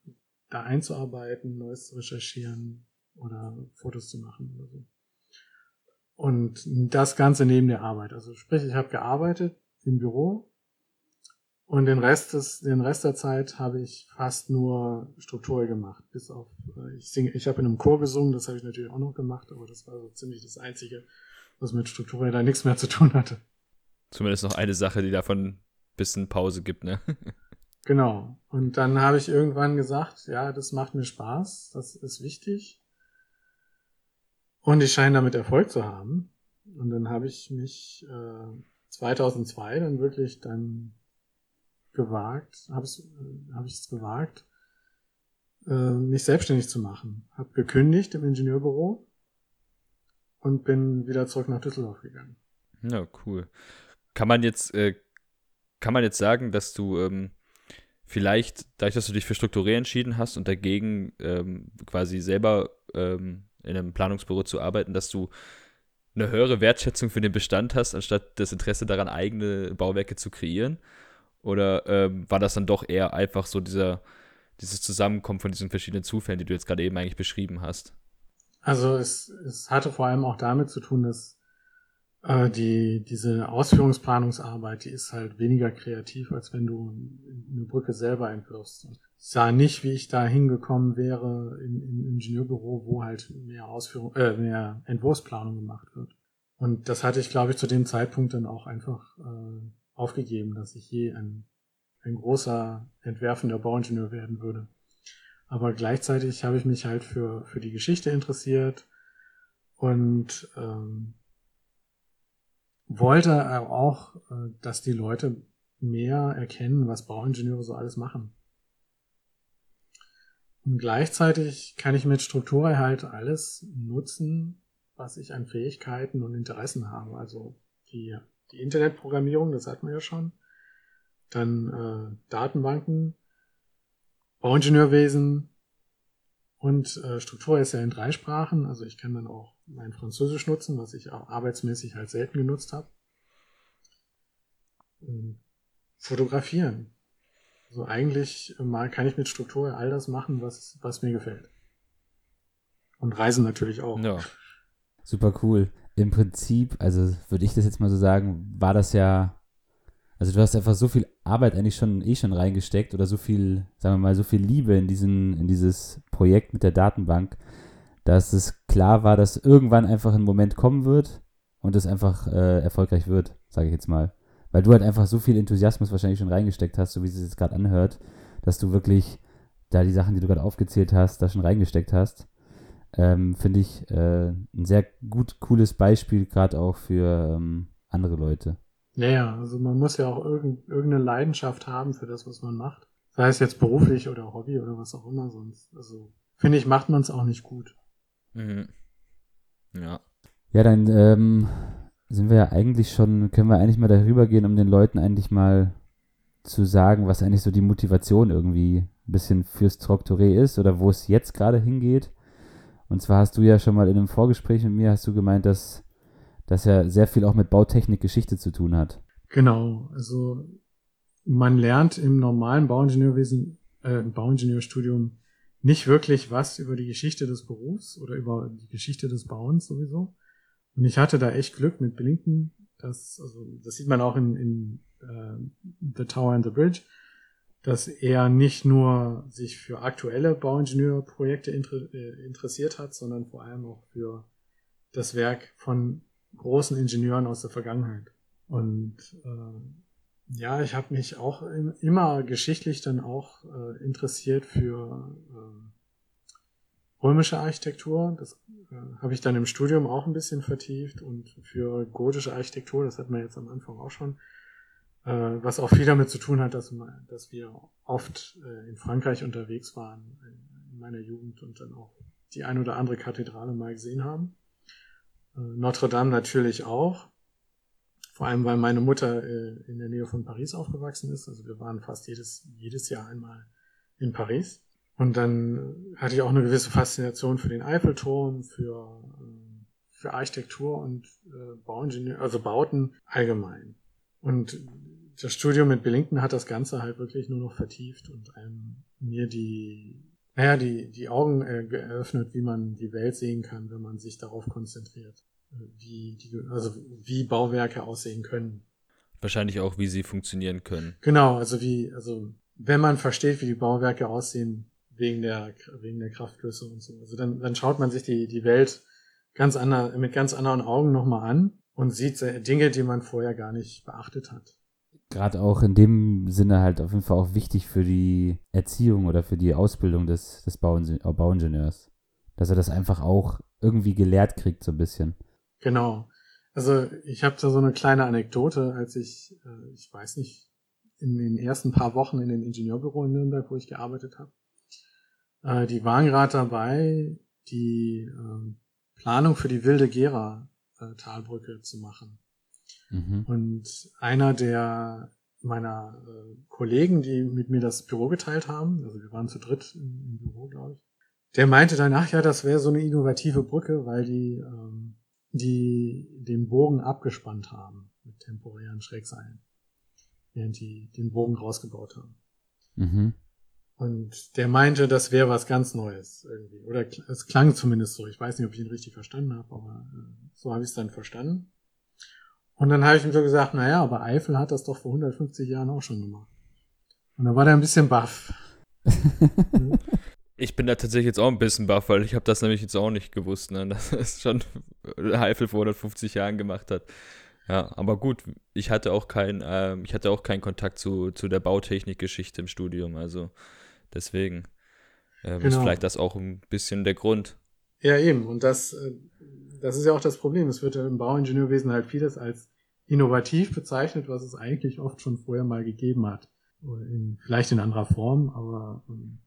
da einzuarbeiten, Neues zu recherchieren oder Fotos zu machen oder so. Und das Ganze neben der Arbeit. Also sprich, ich habe gearbeitet im Büro und den Rest des, den Rest der Zeit habe ich fast nur Struktur gemacht. Bis auf, äh, ich singe, ich habe in einem Chor gesungen, das habe ich natürlich auch noch gemacht, aber das war so ziemlich das Einzige, was mit Struktur da nichts mehr zu tun hatte. Zumindest noch eine Sache, die davon ein bisschen Pause gibt, ne? <laughs> genau. Und dann habe ich irgendwann gesagt, ja, das macht mir Spaß, das ist wichtig. Und ich scheine damit Erfolg zu haben. Und dann habe ich mich äh, 2002 dann wirklich dann gewagt, habe äh, hab ich es gewagt, äh, mich selbstständig zu machen. Habe gekündigt im Ingenieurbüro und bin wieder zurück nach Düsseldorf gegangen. Ja, cool. Kann man jetzt, äh, kann man jetzt sagen, dass du ähm, vielleicht, dadurch, dass du dich für Strukturell entschieden hast und dagegen ähm, quasi selber ähm, in einem Planungsbüro zu arbeiten, dass du eine höhere Wertschätzung für den Bestand hast, anstatt das Interesse daran, eigene Bauwerke zu kreieren? Oder ähm, war das dann doch eher einfach so dieser, dieses Zusammenkommen von diesen verschiedenen Zufällen, die du jetzt gerade eben eigentlich beschrieben hast? Also es, es hatte vor allem auch damit zu tun, dass äh, die, diese Ausführungsplanungsarbeit, die ist halt weniger kreativ, als wenn du eine Brücke selber entwirfst. Ich sah nicht, wie ich da hingekommen wäre in, im Ingenieurbüro, wo halt mehr Ausführung, äh, mehr Entwurfsplanung gemacht wird. Und das hatte ich, glaube ich, zu dem Zeitpunkt dann auch einfach äh, aufgegeben, dass ich je ein, ein großer entwerfender Bauingenieur werden würde. Aber gleichzeitig habe ich mich halt für, für die Geschichte interessiert und ähm, wollte auch, äh, dass die Leute mehr erkennen, was Bauingenieure so alles machen. Und gleichzeitig kann ich mit Struktur halt alles nutzen, was ich an Fähigkeiten und Interessen habe. Also die, die Internetprogrammierung, das hatten wir ja schon. Dann äh, Datenbanken, Bauingenieurwesen und äh, Struktur ist ja in drei Sprachen. Also ich kann dann auch mein Französisch nutzen, was ich auch arbeitsmäßig halt selten genutzt habe. Fotografieren. Also eigentlich mal kann ich mit Struktur all das machen, was, was mir gefällt. Und Reisen natürlich auch. Ja. Super cool. Im Prinzip, also würde ich das jetzt mal so sagen, war das ja, also du hast einfach so viel Arbeit eigentlich schon eh schon reingesteckt oder so viel, sagen wir mal, so viel Liebe in diesen, in dieses Projekt mit der Datenbank, dass es klar war, dass irgendwann einfach ein Moment kommen wird und es einfach äh, erfolgreich wird, sage ich jetzt mal. Weil du halt einfach so viel Enthusiasmus wahrscheinlich schon reingesteckt hast, so wie es jetzt gerade anhört, dass du wirklich da die Sachen, die du gerade aufgezählt hast, da schon reingesteckt hast. Ähm, Finde ich äh, ein sehr gut, cooles Beispiel, gerade auch für ähm, andere Leute. Naja, also man muss ja auch irgend, irgendeine Leidenschaft haben für das, was man macht. Sei es jetzt beruflich oder Hobby oder was auch immer sonst. Also finde ich, macht man es auch nicht gut. Mhm. Ja. Ja, dann ähm, sind wir ja eigentlich schon, können wir eigentlich mal darüber gehen, um den Leuten eigentlich mal zu sagen, was eigentlich so die Motivation irgendwie ein bisschen fürs Traktoré ist oder wo es jetzt gerade hingeht. Und zwar hast du ja schon mal in einem Vorgespräch mit mir hast du gemeint, dass das ja sehr viel auch mit Bautechnik Geschichte zu tun hat. Genau, also man lernt im normalen Bauingenieurwesen, äh, Bauingenieurstudium nicht wirklich was über die Geschichte des Berufs oder über die Geschichte des Bauens sowieso. Und ich hatte da echt Glück mit Blinken. Das, also, das sieht man auch in, in uh, The Tower and the Bridge, dass er nicht nur sich für aktuelle Bauingenieurprojekte äh, interessiert hat, sondern vor allem auch für das Werk von großen Ingenieuren aus der Vergangenheit. Und äh, ja, ich habe mich auch immer geschichtlich dann auch äh, interessiert für äh, römische Architektur. Das äh, habe ich dann im Studium auch ein bisschen vertieft und für gotische Architektur, das hatten wir jetzt am Anfang auch schon, was auch viel damit zu tun hat, dass, dass wir oft äh, in Frankreich unterwegs waren in meiner Jugend und dann auch die ein oder andere Kathedrale mal gesehen haben. Äh, Notre Dame natürlich auch. Vor allem, weil meine Mutter äh, in der Nähe von Paris aufgewachsen ist. Also wir waren fast jedes, jedes Jahr einmal in Paris. Und dann hatte ich auch eine gewisse Faszination für den Eiffelturm, für, äh, für Architektur und Bauingenieur, also Bauten allgemein. Und das Studium mit Billington hat das Ganze halt wirklich nur noch vertieft und einem mir die, naja, die, die Augen geöffnet, wie man die Welt sehen kann, wenn man sich darauf konzentriert wie, die, also wie Bauwerke aussehen können. Wahrscheinlich auch, wie sie funktionieren können. Genau, also wie, also wenn man versteht, wie die Bauwerke aussehen, wegen der, wegen der Kraftflüsse und so, also dann, dann schaut man sich die, die Welt ganz ander, mit ganz anderen Augen nochmal an und sieht Dinge, die man vorher gar nicht beachtet hat. Gerade auch in dem Sinne halt auf jeden Fall auch wichtig für die Erziehung oder für die Ausbildung des, des Bauingenieurs. Dass er das einfach auch irgendwie gelehrt kriegt, so ein bisschen. Genau. Also ich habe da so eine kleine Anekdote, als ich, äh, ich weiß nicht, in den ersten paar Wochen in dem Ingenieurbüro in Nürnberg, wo ich gearbeitet habe, äh, die waren gerade dabei, die äh, Planung für die Wilde Gera äh, Talbrücke zu machen. Mhm. Und einer der meiner äh, Kollegen, die mit mir das Büro geteilt haben, also wir waren zu dritt im, im Büro, glaube ich, der meinte dann, ach ja, das wäre so eine innovative Brücke, weil die, ähm, die den Bogen abgespannt haben mit temporären Schrägseilen, während die den Bogen rausgebaut haben. Mhm. Und der meinte, das wäre was ganz Neues irgendwie. Oder es klang zumindest so. Ich weiß nicht, ob ich ihn richtig verstanden habe, aber äh, so habe ich es dann verstanden. Und dann habe ich ihm so gesagt, naja, aber Eifel hat das doch vor 150 Jahren auch schon gemacht. Und da war der ein bisschen baff. <laughs> Ich bin da tatsächlich jetzt auch ein bisschen baff, weil ich habe das nämlich jetzt auch nicht gewusst, ne? <laughs> dass es schon Eifel vor 150 Jahren gemacht hat. Ja, aber gut, ich hatte auch kein, äh, ich hatte auch keinen Kontakt zu, zu der Bautechnikgeschichte im Studium, also deswegen äh, genau. ist vielleicht das auch ein bisschen der Grund. Ja, eben. Und das, äh, das ist ja auch das Problem. Es wird im Bauingenieurwesen halt vieles als innovativ bezeichnet, was es eigentlich oft schon vorher mal gegeben hat. In, vielleicht in anderer Form, aber, ähm,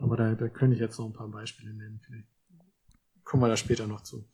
aber da, da könnte ich jetzt noch ein paar Beispiele nennen. Vielleicht kommen wir da später noch zu.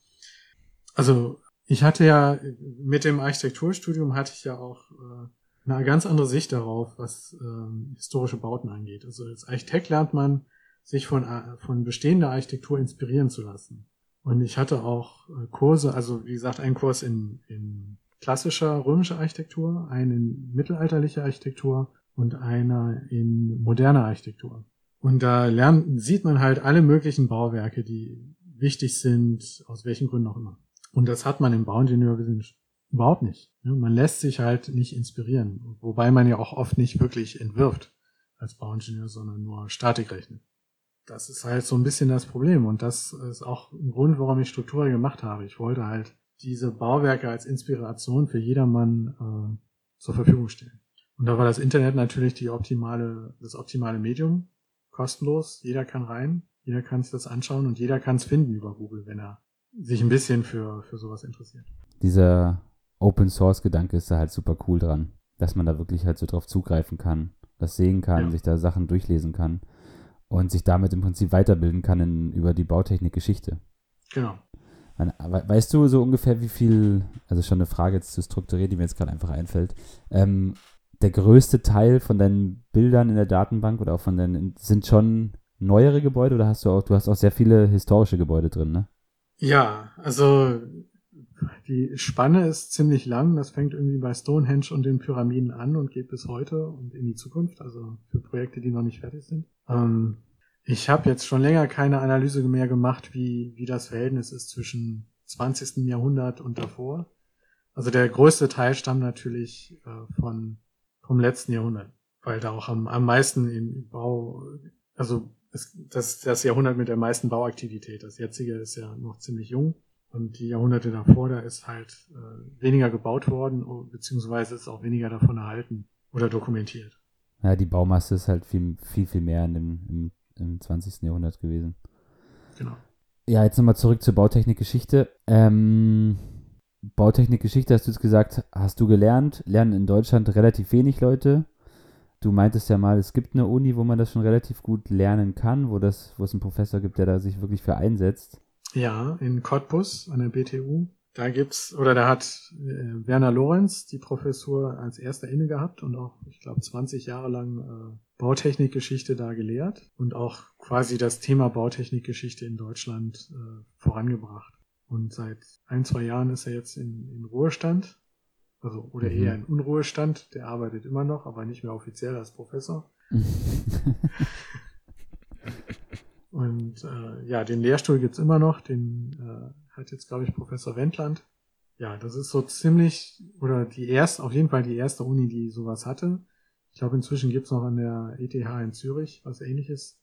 Also ich hatte ja mit dem Architekturstudium hatte ich ja auch äh, eine ganz andere Sicht darauf, was ähm, historische Bauten angeht. Also als Architekt lernt man, sich von, äh, von bestehender Architektur inspirieren zu lassen. Und ich hatte auch äh, Kurse, also wie gesagt, einen Kurs in, in klassischer römischer Architektur, einen in mittelalterlicher Architektur und einer in moderner Architektur. Und da lernt, sieht man halt alle möglichen Bauwerke, die wichtig sind, aus welchen Gründen auch immer. Und das hat man im Bauingenieurwesen überhaupt nicht. Man lässt sich halt nicht inspirieren, wobei man ja auch oft nicht wirklich entwirft als Bauingenieur, sondern nur Statik rechnet das ist halt so ein bisschen das Problem. Und das ist auch ein Grund, warum ich Struktur gemacht habe. Ich wollte halt diese Bauwerke als Inspiration für jedermann äh, zur Verfügung stellen. Und da war das Internet natürlich die optimale, das optimale Medium. Kostenlos. Jeder kann rein. Jeder kann sich das anschauen und jeder kann es finden über Google, wenn er sich ein bisschen für, für sowas interessiert. Dieser Open Source Gedanke ist da halt super cool dran, dass man da wirklich halt so drauf zugreifen kann, das sehen kann, ja. sich da Sachen durchlesen kann und sich damit im Prinzip weiterbilden kann in, über die Bautechnikgeschichte. Genau. Weißt du so ungefähr, wie viel, also schon eine Frage jetzt zu strukturieren, die mir jetzt gerade einfach einfällt, ähm, der größte Teil von deinen Bildern in der Datenbank oder auch von deinen, sind schon neuere Gebäude oder hast du auch, du hast auch sehr viele historische Gebäude drin, ne? Ja, also die Spanne ist ziemlich lang. Das fängt irgendwie bei Stonehenge und den Pyramiden an und geht bis heute und in die Zukunft, also für Projekte, die noch nicht fertig sind. Ähm, ich habe jetzt schon länger keine Analyse mehr gemacht, wie, wie das Verhältnis ist zwischen 20. Jahrhundert und davor. Also der größte Teil stammt natürlich äh, von, vom letzten Jahrhundert, weil da auch am, am meisten im Bau, also es, das, das Jahrhundert mit der meisten Bauaktivität. Das jetzige ist ja noch ziemlich jung. Und die Jahrhunderte davor, da ist halt äh, weniger gebaut worden, beziehungsweise ist auch weniger davon erhalten oder dokumentiert. Ja, die Baumasse ist halt viel, viel, viel mehr in dem, im, im 20. Jahrhundert gewesen. Genau. Ja, jetzt nochmal zurück zur Bautechnikgeschichte. Ähm, Bautechnikgeschichte hast du jetzt gesagt, hast du gelernt, lernen in Deutschland relativ wenig Leute. Du meintest ja mal, es gibt eine Uni, wo man das schon relativ gut lernen kann, wo, das, wo es einen Professor gibt, der da sich wirklich für einsetzt. Ja, in Cottbus an der BTU. Da gibt's, oder da hat äh, Werner Lorenz die Professur als erster inne gehabt und auch, ich glaube, 20 Jahre lang äh, Bautechnikgeschichte da gelehrt und auch quasi das Thema Bautechnikgeschichte in Deutschland äh, vorangebracht. Und seit ein, zwei Jahren ist er jetzt in, in Ruhestand, also oder mhm. eher in Unruhestand. Der arbeitet immer noch, aber nicht mehr offiziell als Professor. <laughs> Und äh, ja, den Lehrstuhl gibt's immer noch, den äh, hat jetzt, glaube ich, Professor Wendland. Ja, das ist so ziemlich, oder die erste, auf jeden Fall die erste Uni, die sowas hatte. Ich glaube, inzwischen gibt's noch an der ETH in Zürich was ähnliches.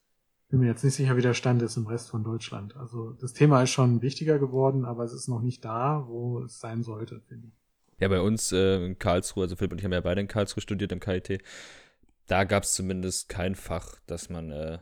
Bin mir jetzt nicht sicher, wie der Stand ist im Rest von Deutschland. Also das Thema ist schon wichtiger geworden, aber es ist noch nicht da, wo es sein sollte, finde ich. Ja, bei uns äh, in Karlsruhe, also Philipp und ich haben ja beide in Karlsruhe studiert, im KIT, da gab es zumindest kein Fach, das man äh,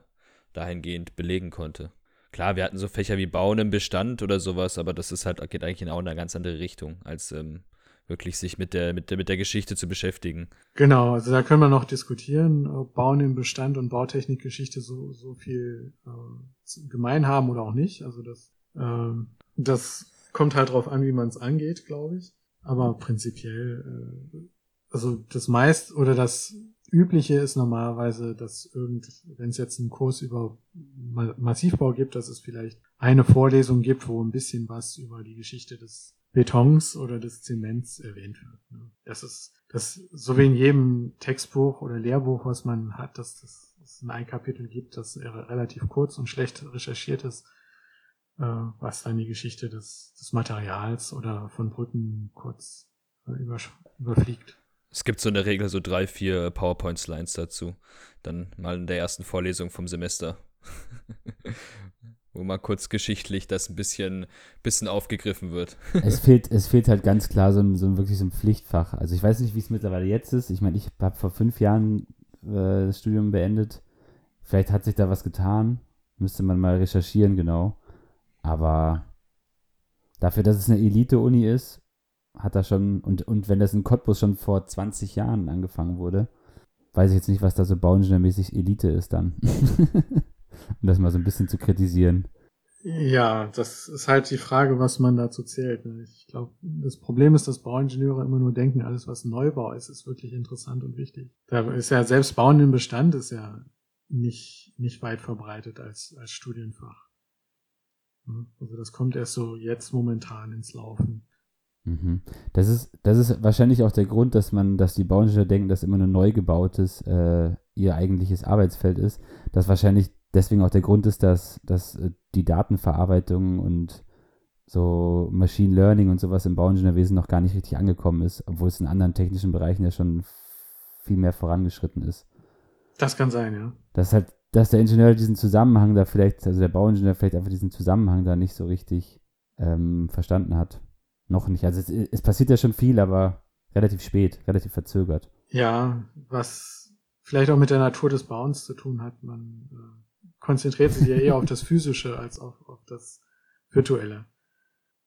dahingehend belegen konnte. klar, wir hatten so Fächer wie Bauen im Bestand oder sowas, aber das ist halt, geht eigentlich in auch in eine ganz andere Richtung, als ähm, wirklich sich mit der, mit der, mit der Geschichte zu beschäftigen. Genau, also da können wir noch diskutieren, ob Bauen im Bestand und Bautechnikgeschichte so, so viel äh, gemein haben oder auch nicht. Also das, äh, das kommt halt drauf an, wie man es angeht, glaube ich. Aber prinzipiell, äh, also das meist oder das Übliche ist normalerweise, dass irgend, wenn es jetzt einen Kurs über Massivbau gibt, dass es vielleicht eine Vorlesung gibt, wo ein bisschen was über die Geschichte des Betons oder des Zements erwähnt wird. Ne? Das ist, das, so wie in jedem Textbuch oder Lehrbuch, was man hat, dass das es ein Kapitel gibt, das relativ kurz und schlecht recherchiert ist, äh, was dann die Geschichte des, des Materials oder von Brücken kurz äh, überfliegt. Es gibt so in der Regel so drei, vier PowerPoint-Slides dazu. Dann mal in der ersten Vorlesung vom Semester. <laughs> wo mal kurz geschichtlich das ein bisschen, bisschen aufgegriffen wird. es, <laughs> fehlt, es fehlt halt ganz klar so ein, so ein wirklich so ein Pflichtfach. Also ich weiß nicht, wie es mittlerweile jetzt ist. Ich meine, ich habe vor fünf Jahren äh, das Studium beendet. Vielleicht hat sich da was getan. Müsste man mal recherchieren, genau. Aber dafür, dass es eine Elite-Uni ist, hat er schon, und, und wenn das in Cottbus schon vor 20 Jahren angefangen wurde, weiß ich jetzt nicht, was da so bauingenieurmäßig Elite ist dann. <laughs> um das mal so ein bisschen zu kritisieren. Ja, das ist halt die Frage, was man dazu zählt. Ne? Ich glaube, das Problem ist, dass Bauingenieure immer nur denken, alles was Neubau ist, ist wirklich interessant und wichtig. Da ist ja selbst Bauen im Bestand ist ja nicht, nicht weit verbreitet als, als Studienfach. Ne? Also das kommt erst so jetzt momentan ins Laufen. Mhm. Das ist, das ist wahrscheinlich auch der Grund, dass man, dass die Bauingenieure denken, dass immer nur neu gebautes äh, ihr eigentliches Arbeitsfeld ist, dass wahrscheinlich deswegen auch der Grund ist, dass, dass äh, die Datenverarbeitung und so Machine Learning und sowas im Bauingenieurwesen noch gar nicht richtig angekommen ist, obwohl es in anderen technischen Bereichen ja schon viel mehr vorangeschritten ist. Das kann sein, ja. Dass halt, dass der Ingenieur diesen Zusammenhang da vielleicht, also der Bauingenieur vielleicht einfach diesen Zusammenhang da nicht so richtig ähm, verstanden hat. Noch nicht. Also es, es passiert ja schon viel, aber relativ spät, relativ verzögert. Ja, was vielleicht auch mit der Natur des Bauens zu tun hat. Man äh, konzentriert sich ja eher auf das Physische als auf, auf das Virtuelle.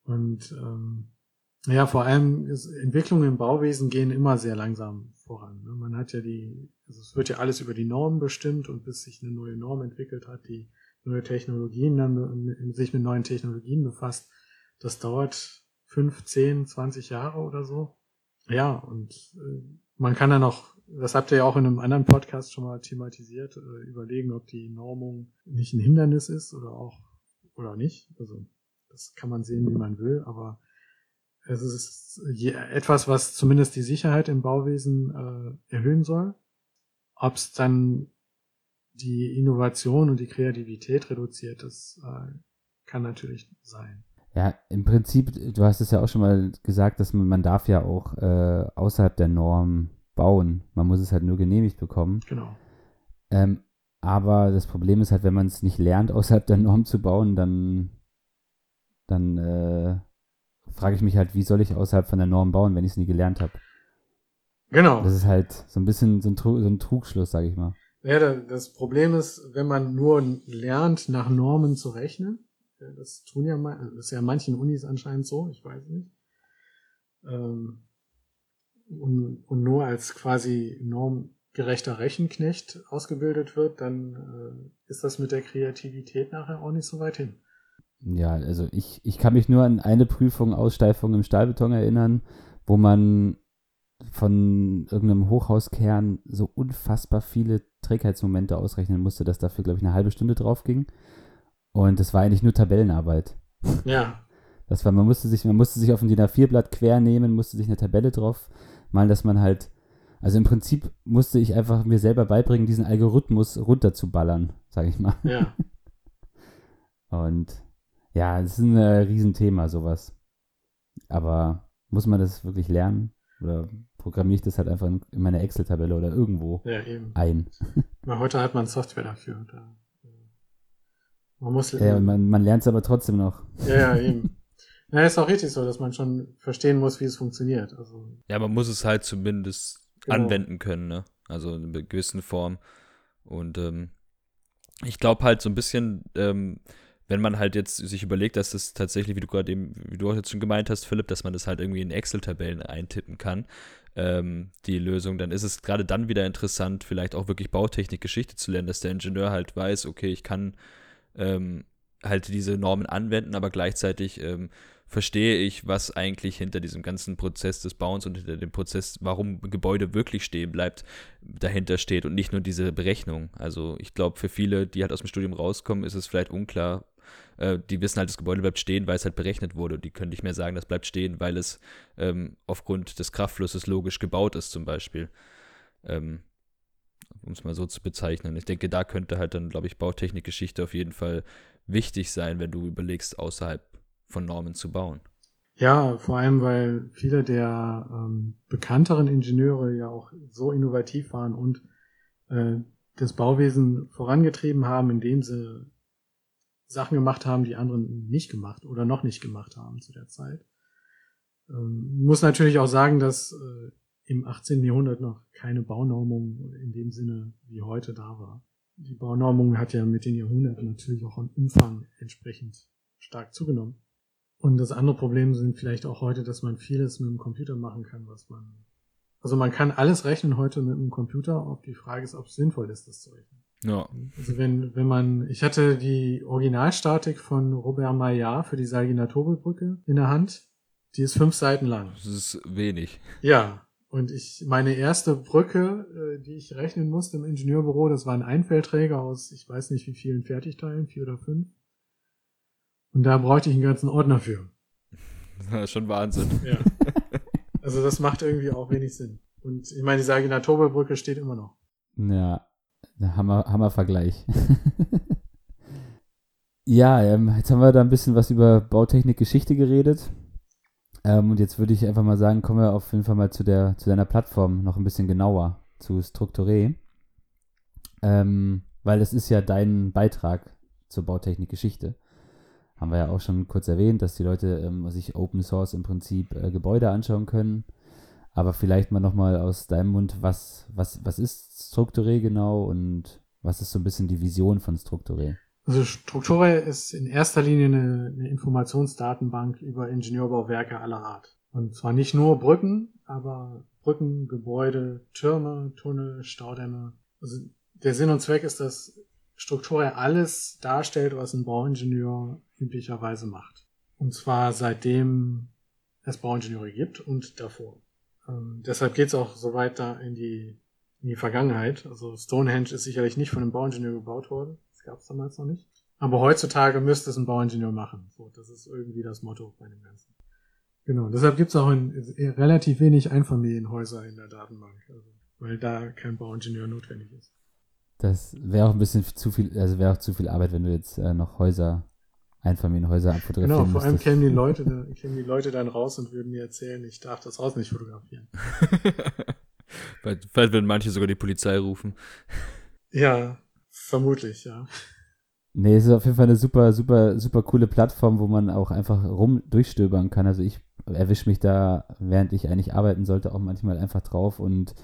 Und ähm, ja, vor allem ist, Entwicklungen im Bauwesen gehen immer sehr langsam voran. Ne? Man hat ja die, also es wird ja alles über die Normen bestimmt und bis sich eine neue Norm entwickelt hat, die neue Technologien dann sich mit neuen Technologien befasst, das dauert fünf, zehn, zwanzig Jahre oder so. Ja, und äh, man kann dann auch das habt ihr ja auch in einem anderen Podcast schon mal thematisiert, äh, überlegen, ob die Normung nicht ein Hindernis ist oder auch oder nicht. Also das kann man sehen, wie man will, aber es ist etwas, was zumindest die Sicherheit im Bauwesen äh, erhöhen soll. Ob es dann die Innovation und die Kreativität reduziert, das äh, kann natürlich sein. Ja, im Prinzip, du hast es ja auch schon mal gesagt, dass man, man darf ja auch äh, außerhalb der Norm bauen. Man muss es halt nur genehmigt bekommen. Genau. Ähm, aber das Problem ist halt, wenn man es nicht lernt, <laughs> außerhalb der Norm zu bauen, dann, dann äh, frage ich mich halt, wie soll ich außerhalb von der Norm bauen, wenn ich es nie gelernt habe. Genau. Das ist halt so ein bisschen so ein, so ein Trugschluss, sage ich mal. Ja, das Problem ist, wenn man nur lernt, nach Normen zu rechnen, das tun ja, das ist ja manchen Unis anscheinend so, ich weiß nicht. Ähm, und, und nur als quasi normgerechter Rechenknecht ausgebildet wird, dann äh, ist das mit der Kreativität nachher auch nicht so weit hin. Ja, also ich, ich kann mich nur an eine Prüfung Aussteifung im Stahlbeton erinnern, wo man von irgendeinem Hochhauskern so unfassbar viele Trägheitsmomente ausrechnen musste, dass dafür, glaube ich, eine halbe Stunde drauf ging. Und das war eigentlich nur Tabellenarbeit. Ja. Das war, man musste sich, man musste sich auf ein DIN A4-Blatt quer nehmen, musste sich eine Tabelle drauf mal, dass man halt, also im Prinzip musste ich einfach mir selber beibringen, diesen Algorithmus runterzuballern, sage ich mal. Ja. <laughs> Und ja, es ist ein äh, Riesenthema, sowas. Aber muss man das wirklich lernen? Oder programmiere ich das halt einfach in, in meine Excel-Tabelle oder irgendwo ja, eben. ein? Heute hat man Software dafür. Da, man muss. Ja, man, man lernt es aber trotzdem noch. Ja, ja, eben. <laughs> Na, ist auch richtig so, dass man schon verstehen muss, wie es funktioniert. Also, ja, man muss es halt zumindest genau. anwenden können, ne? Also in einer gewissen Form. Und ähm, ich glaube halt so ein bisschen, ähm, wenn man halt jetzt sich überlegt, dass das tatsächlich, wie du gerade eben, wie du auch jetzt schon gemeint hast, Philipp, dass man das halt irgendwie in Excel-Tabellen eintippen kann, ähm, die Lösung, dann ist es gerade dann wieder interessant, vielleicht auch wirklich Bautechnik, Geschichte zu lernen, dass der Ingenieur halt weiß, okay, ich kann ähm, halt diese Normen anwenden, aber gleichzeitig ähm, verstehe ich, was eigentlich hinter diesem ganzen Prozess des Bauens und hinter dem Prozess, warum Gebäude wirklich stehen bleibt, dahinter steht und nicht nur diese Berechnung. Also ich glaube, für viele, die halt aus dem Studium rauskommen, ist es vielleicht unklar. Äh, die wissen halt, das Gebäude bleibt stehen, weil es halt berechnet wurde. Die können nicht mehr sagen, das bleibt stehen, weil es ähm, aufgrund des Kraftflusses logisch gebaut ist, zum Beispiel. Ähm, um es mal so zu bezeichnen. Ich denke, da könnte halt dann, glaube ich, Bautechnikgeschichte auf jeden Fall wichtig sein, wenn du überlegst, außerhalb von Normen zu bauen. Ja, vor allem, weil viele der ähm, bekannteren Ingenieure ja auch so innovativ waren und äh, das Bauwesen vorangetrieben haben, indem sie Sachen gemacht haben, die anderen nicht gemacht oder noch nicht gemacht haben zu der Zeit. Ähm, muss natürlich auch sagen, dass äh, im 18. Jahrhundert noch keine Baunormung in dem Sinne wie heute da war. Die Baunormung hat ja mit den Jahrhunderten natürlich auch an Umfang entsprechend stark zugenommen. Und das andere Problem sind vielleicht auch heute, dass man vieles mit dem Computer machen kann, was man. Also man kann alles rechnen heute mit dem Computer. Ob die Frage ist, ob es sinnvoll ist, das zu rechnen. Ja. Also wenn, wenn man, ich hatte die Originalstatik von Robert Maillard für die Salginatobelbrücke in der Hand. Die ist fünf Seiten lang. Das ist wenig. Ja. Und ich, meine erste Brücke, äh, die ich rechnen musste im Ingenieurbüro, das war ein Einfeldträger aus, ich weiß nicht wie vielen Fertigteilen, vier oder fünf. Und da bräuchte ich einen ganzen Ordner für. <laughs> Das ist schon Wahnsinn. Ja. <laughs> Also das macht irgendwie auch wenig Sinn. Und ich meine, die Saginatorbrücke steht immer noch. Ja, Hammer, Hammervergleich. <laughs> ja, ähm, jetzt haben wir da ein bisschen was über Bautechnik-Geschichte geredet. Ähm, und jetzt würde ich einfach mal sagen, kommen wir auf jeden Fall mal zu, der, zu deiner Plattform noch ein bisschen genauer, zu Strukturé. Ähm, weil das ist ja dein Beitrag zur Bautechnik-Geschichte haben wir ja auch schon kurz erwähnt, dass die Leute ähm, sich Open Source im Prinzip äh, Gebäude anschauen können. Aber vielleicht mal nochmal aus deinem Mund, was, was, was ist Strukturé genau und was ist so ein bisschen die Vision von Strukturé? Also Strukturé ist in erster Linie eine, eine Informationsdatenbank über Ingenieurbauwerke aller Art. Und zwar nicht nur Brücken, aber Brücken, Gebäude, Türme, Tunnel, Staudämme. Also der Sinn und Zweck ist, dass Strukturé alles darstellt, was ein Bauingenieur üblicherweise macht. Und zwar seitdem es Bauingenieure gibt und davor. Ähm, deshalb geht es auch so weit da in die, in die Vergangenheit. Also Stonehenge ist sicherlich nicht von einem Bauingenieur gebaut worden. Das gab es damals noch nicht. Aber heutzutage müsste es ein Bauingenieur machen. So, das ist irgendwie das Motto bei dem Ganzen. Genau, deshalb gibt es auch in, in, relativ wenig Einfamilienhäuser in der Datenbank, also, weil da kein Bauingenieur notwendig ist. Das wäre auch ein bisschen zu viel, also wäre auch zu viel Arbeit, wenn du jetzt äh, noch Häuser Einfamilienhäuser abfotografieren Genau, vor allem kämen die <laughs> Leute, kämen die Leute dann raus und würden mir erzählen, ich darf das Haus nicht fotografieren. <laughs> Vielleicht würden manche sogar die Polizei rufen. Ja, vermutlich, ja. Nee, es ist auf jeden Fall eine super, super, super coole Plattform, wo man auch einfach rum durchstöbern kann. Also ich erwische mich da, während ich eigentlich arbeiten sollte, auch manchmal einfach drauf und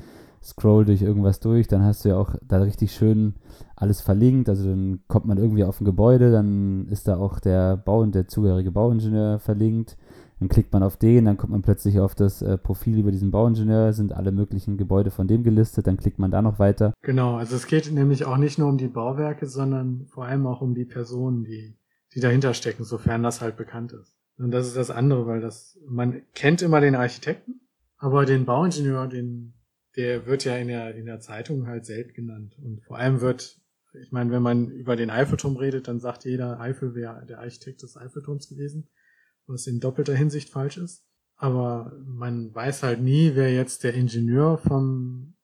scroll durch irgendwas durch, dann hast du ja auch da richtig schön alles verlinkt. Also dann kommt man irgendwie auf ein Gebäude, dann ist da auch der Bau und der zugehörige Bauingenieur verlinkt. Dann klickt man auf den, dann kommt man plötzlich auf das äh, Profil über diesen Bauingenieur, sind alle möglichen Gebäude von dem gelistet, dann klickt man da noch weiter. Genau, also es geht nämlich auch nicht nur um die Bauwerke, sondern vor allem auch um die Personen, die, die dahinter stecken, sofern das halt bekannt ist. Und das ist das andere, weil das, man kennt immer den Architekten, aber den Bauingenieur, den der wird ja in der, in der Zeitung halt selten genannt. Und vor allem wird, ich meine, wenn man über den Eiffelturm redet, dann sagt jeder, Eiffel wäre der Architekt des Eiffelturms gewesen, was in doppelter Hinsicht falsch ist. Aber man weiß halt nie, wer jetzt der Ingenieur vom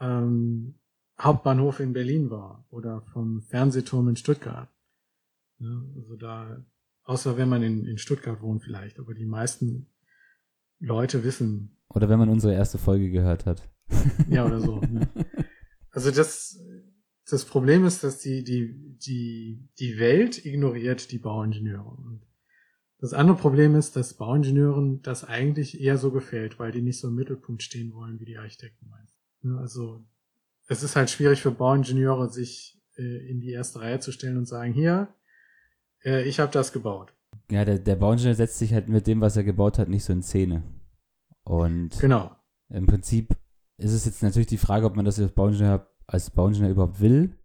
ähm, Hauptbahnhof in Berlin war oder vom Fernsehturm in Stuttgart. Ja, also da, außer wenn man in, in Stuttgart wohnt vielleicht, aber die meisten Leute wissen, oder wenn man unsere erste Folge gehört hat. <laughs> Ja, oder so. Ne? Also das, das Problem ist, dass die, die, die, die Welt ignoriert die Bauingenieure. Und das andere Problem ist, dass Bauingenieuren das eigentlich eher so gefällt, weil die nicht so im Mittelpunkt stehen wollen wie die Architekten meinen. Ne, also es ist halt schwierig für Bauingenieure, sich äh, in die erste Reihe zu stellen und sagen, hier, Äh, ich habe das gebaut. Ja, der, der Bauingenieur setzt sich halt mit dem, was er gebaut hat, nicht so in Szene. Und Genau. im Prinzip ist es jetzt natürlich die Frage, ob man das als Bauingenieur, als Bauingenieur überhaupt will.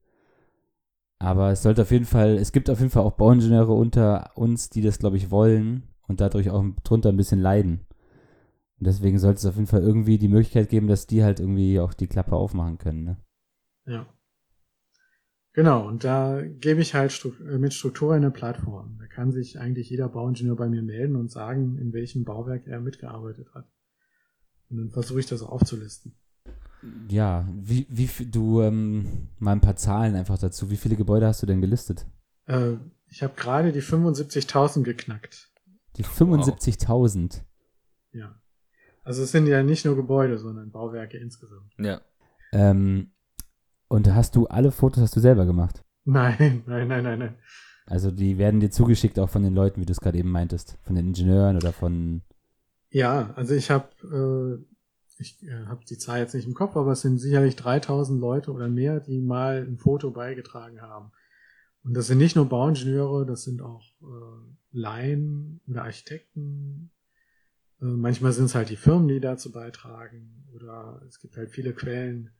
Aber es sollte auf jeden Fall, es gibt auf jeden Fall auch Bauingenieure unter uns, die das, glaube ich, wollen und dadurch auch drunter ein bisschen leiden. Und deswegen sollte es auf jeden Fall irgendwie die Möglichkeit geben, dass die halt irgendwie auch die Klappe aufmachen können. Ne? Ja. Genau, und da gebe ich halt Stru äh, mit Struktur eine Plattform. Da kann sich eigentlich jeder Bauingenieur bei mir melden und sagen, in welchem Bauwerk er mitgearbeitet hat. Und dann versuche ich das aufzulisten. Ja, wie, wie viel- du, ähm, mal ein paar Zahlen einfach dazu. Wie viele Gebäude hast du denn gelistet? Äh, ich habe gerade die 75.000 geknackt. Die 75.000. Ja. Also es sind ja nicht nur Gebäude, sondern Bauwerke insgesamt. Ja. Ähm, und hast du alle Fotos hast du selber gemacht? Nein, <laughs> nein, nein, nein, nein. Also die werden dir zugeschickt auch von den Leuten, wie du es gerade eben meintest, von den Ingenieuren oder von Ja, also ich habe, äh, ich äh, habe die Zahl jetzt nicht im Kopf, aber es sind sicherlich 3000 Leute oder mehr, die mal ein Foto beigetragen haben. Und das sind nicht nur Bauingenieure, das sind auch äh, Laien oder Architekten. Äh, manchmal sind es halt die Firmen, die dazu beitragen. Oder es gibt halt viele Quellen,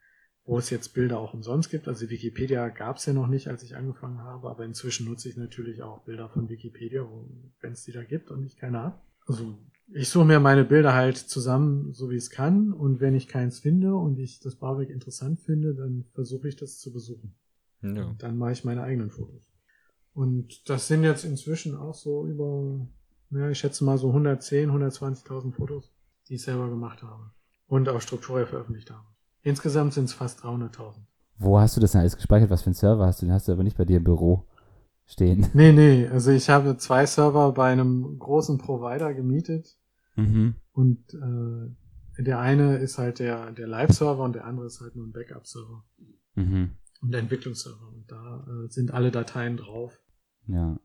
wo es jetzt Bilder auch umsonst gibt. Also Wikipedia gab es ja noch nicht, als ich angefangen habe, aber inzwischen nutze ich natürlich auch Bilder von Wikipedia, wenn es die da gibt und ich keine habe. Also ich suche mir meine Bilder halt zusammen, so wie es kann. Und wenn ich keins finde und ich das Bauwerk interessant finde, dann versuche ich das zu besuchen. ja. Dann mache ich meine eigenen Fotos. Und das sind jetzt inzwischen auch so über, ja, ich schätze mal so 110, 120.000 Fotos, die ich selber gemacht habe. Und auf Struktur veröffentlicht habe. Insgesamt sind es fast 300.000. Wo hast du das denn alles gespeichert? Was für einen Server hast du? Den hast du aber nicht bei dir im Büro stehen. <laughs> Nee, nee, also ich habe zwei Server bei einem großen Provider gemietet. Mhm. Und äh, der eine ist halt der, der Live-Server und der andere ist halt nur ein Backup-Server Mhm. und der Entwicklungsserver. Und da äh, sind alle Dateien drauf. Ja.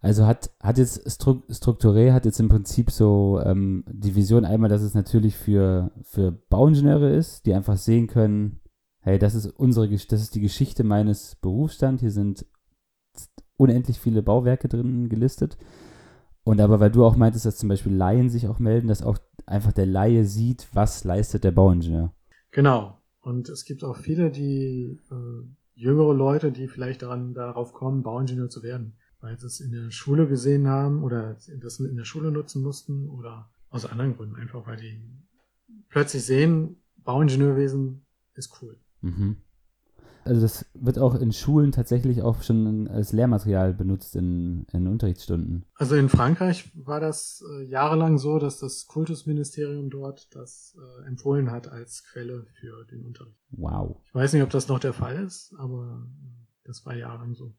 Also hat, hat jetzt Stru Strukturé hat jetzt im Prinzip so ähm, die Vision einmal, dass es natürlich für, für Bauingenieure ist, die einfach sehen können, hey, das ist unsere das ist die Geschichte meines Berufsstands, hier sind unendlich viele Bauwerke drin gelistet. Und aber weil du auch meintest, dass zum Beispiel Laien sich auch melden, dass auch einfach der Laie sieht, was leistet der Bauingenieur. Genau. Und es gibt auch viele, die äh, jüngere Leute, die vielleicht daran darauf kommen, Bauingenieur zu werden, weil sie es in der Schule gesehen haben oder das in der Schule nutzen mussten oder aus anderen Gründen einfach, weil die plötzlich sehen, Bauingenieurwesen ist cool. Mhm. Also das wird auch in Schulen tatsächlich auch schon als Lehrmaterial benutzt in, in Unterrichtsstunden. Also in Frankreich war das äh, jahrelang so, dass das Kultusministerium dort das äh, empfohlen hat als Quelle für den Unterricht. Wow. Ich weiß nicht, ob das noch der Fall ist, aber äh, das war jahrelang so.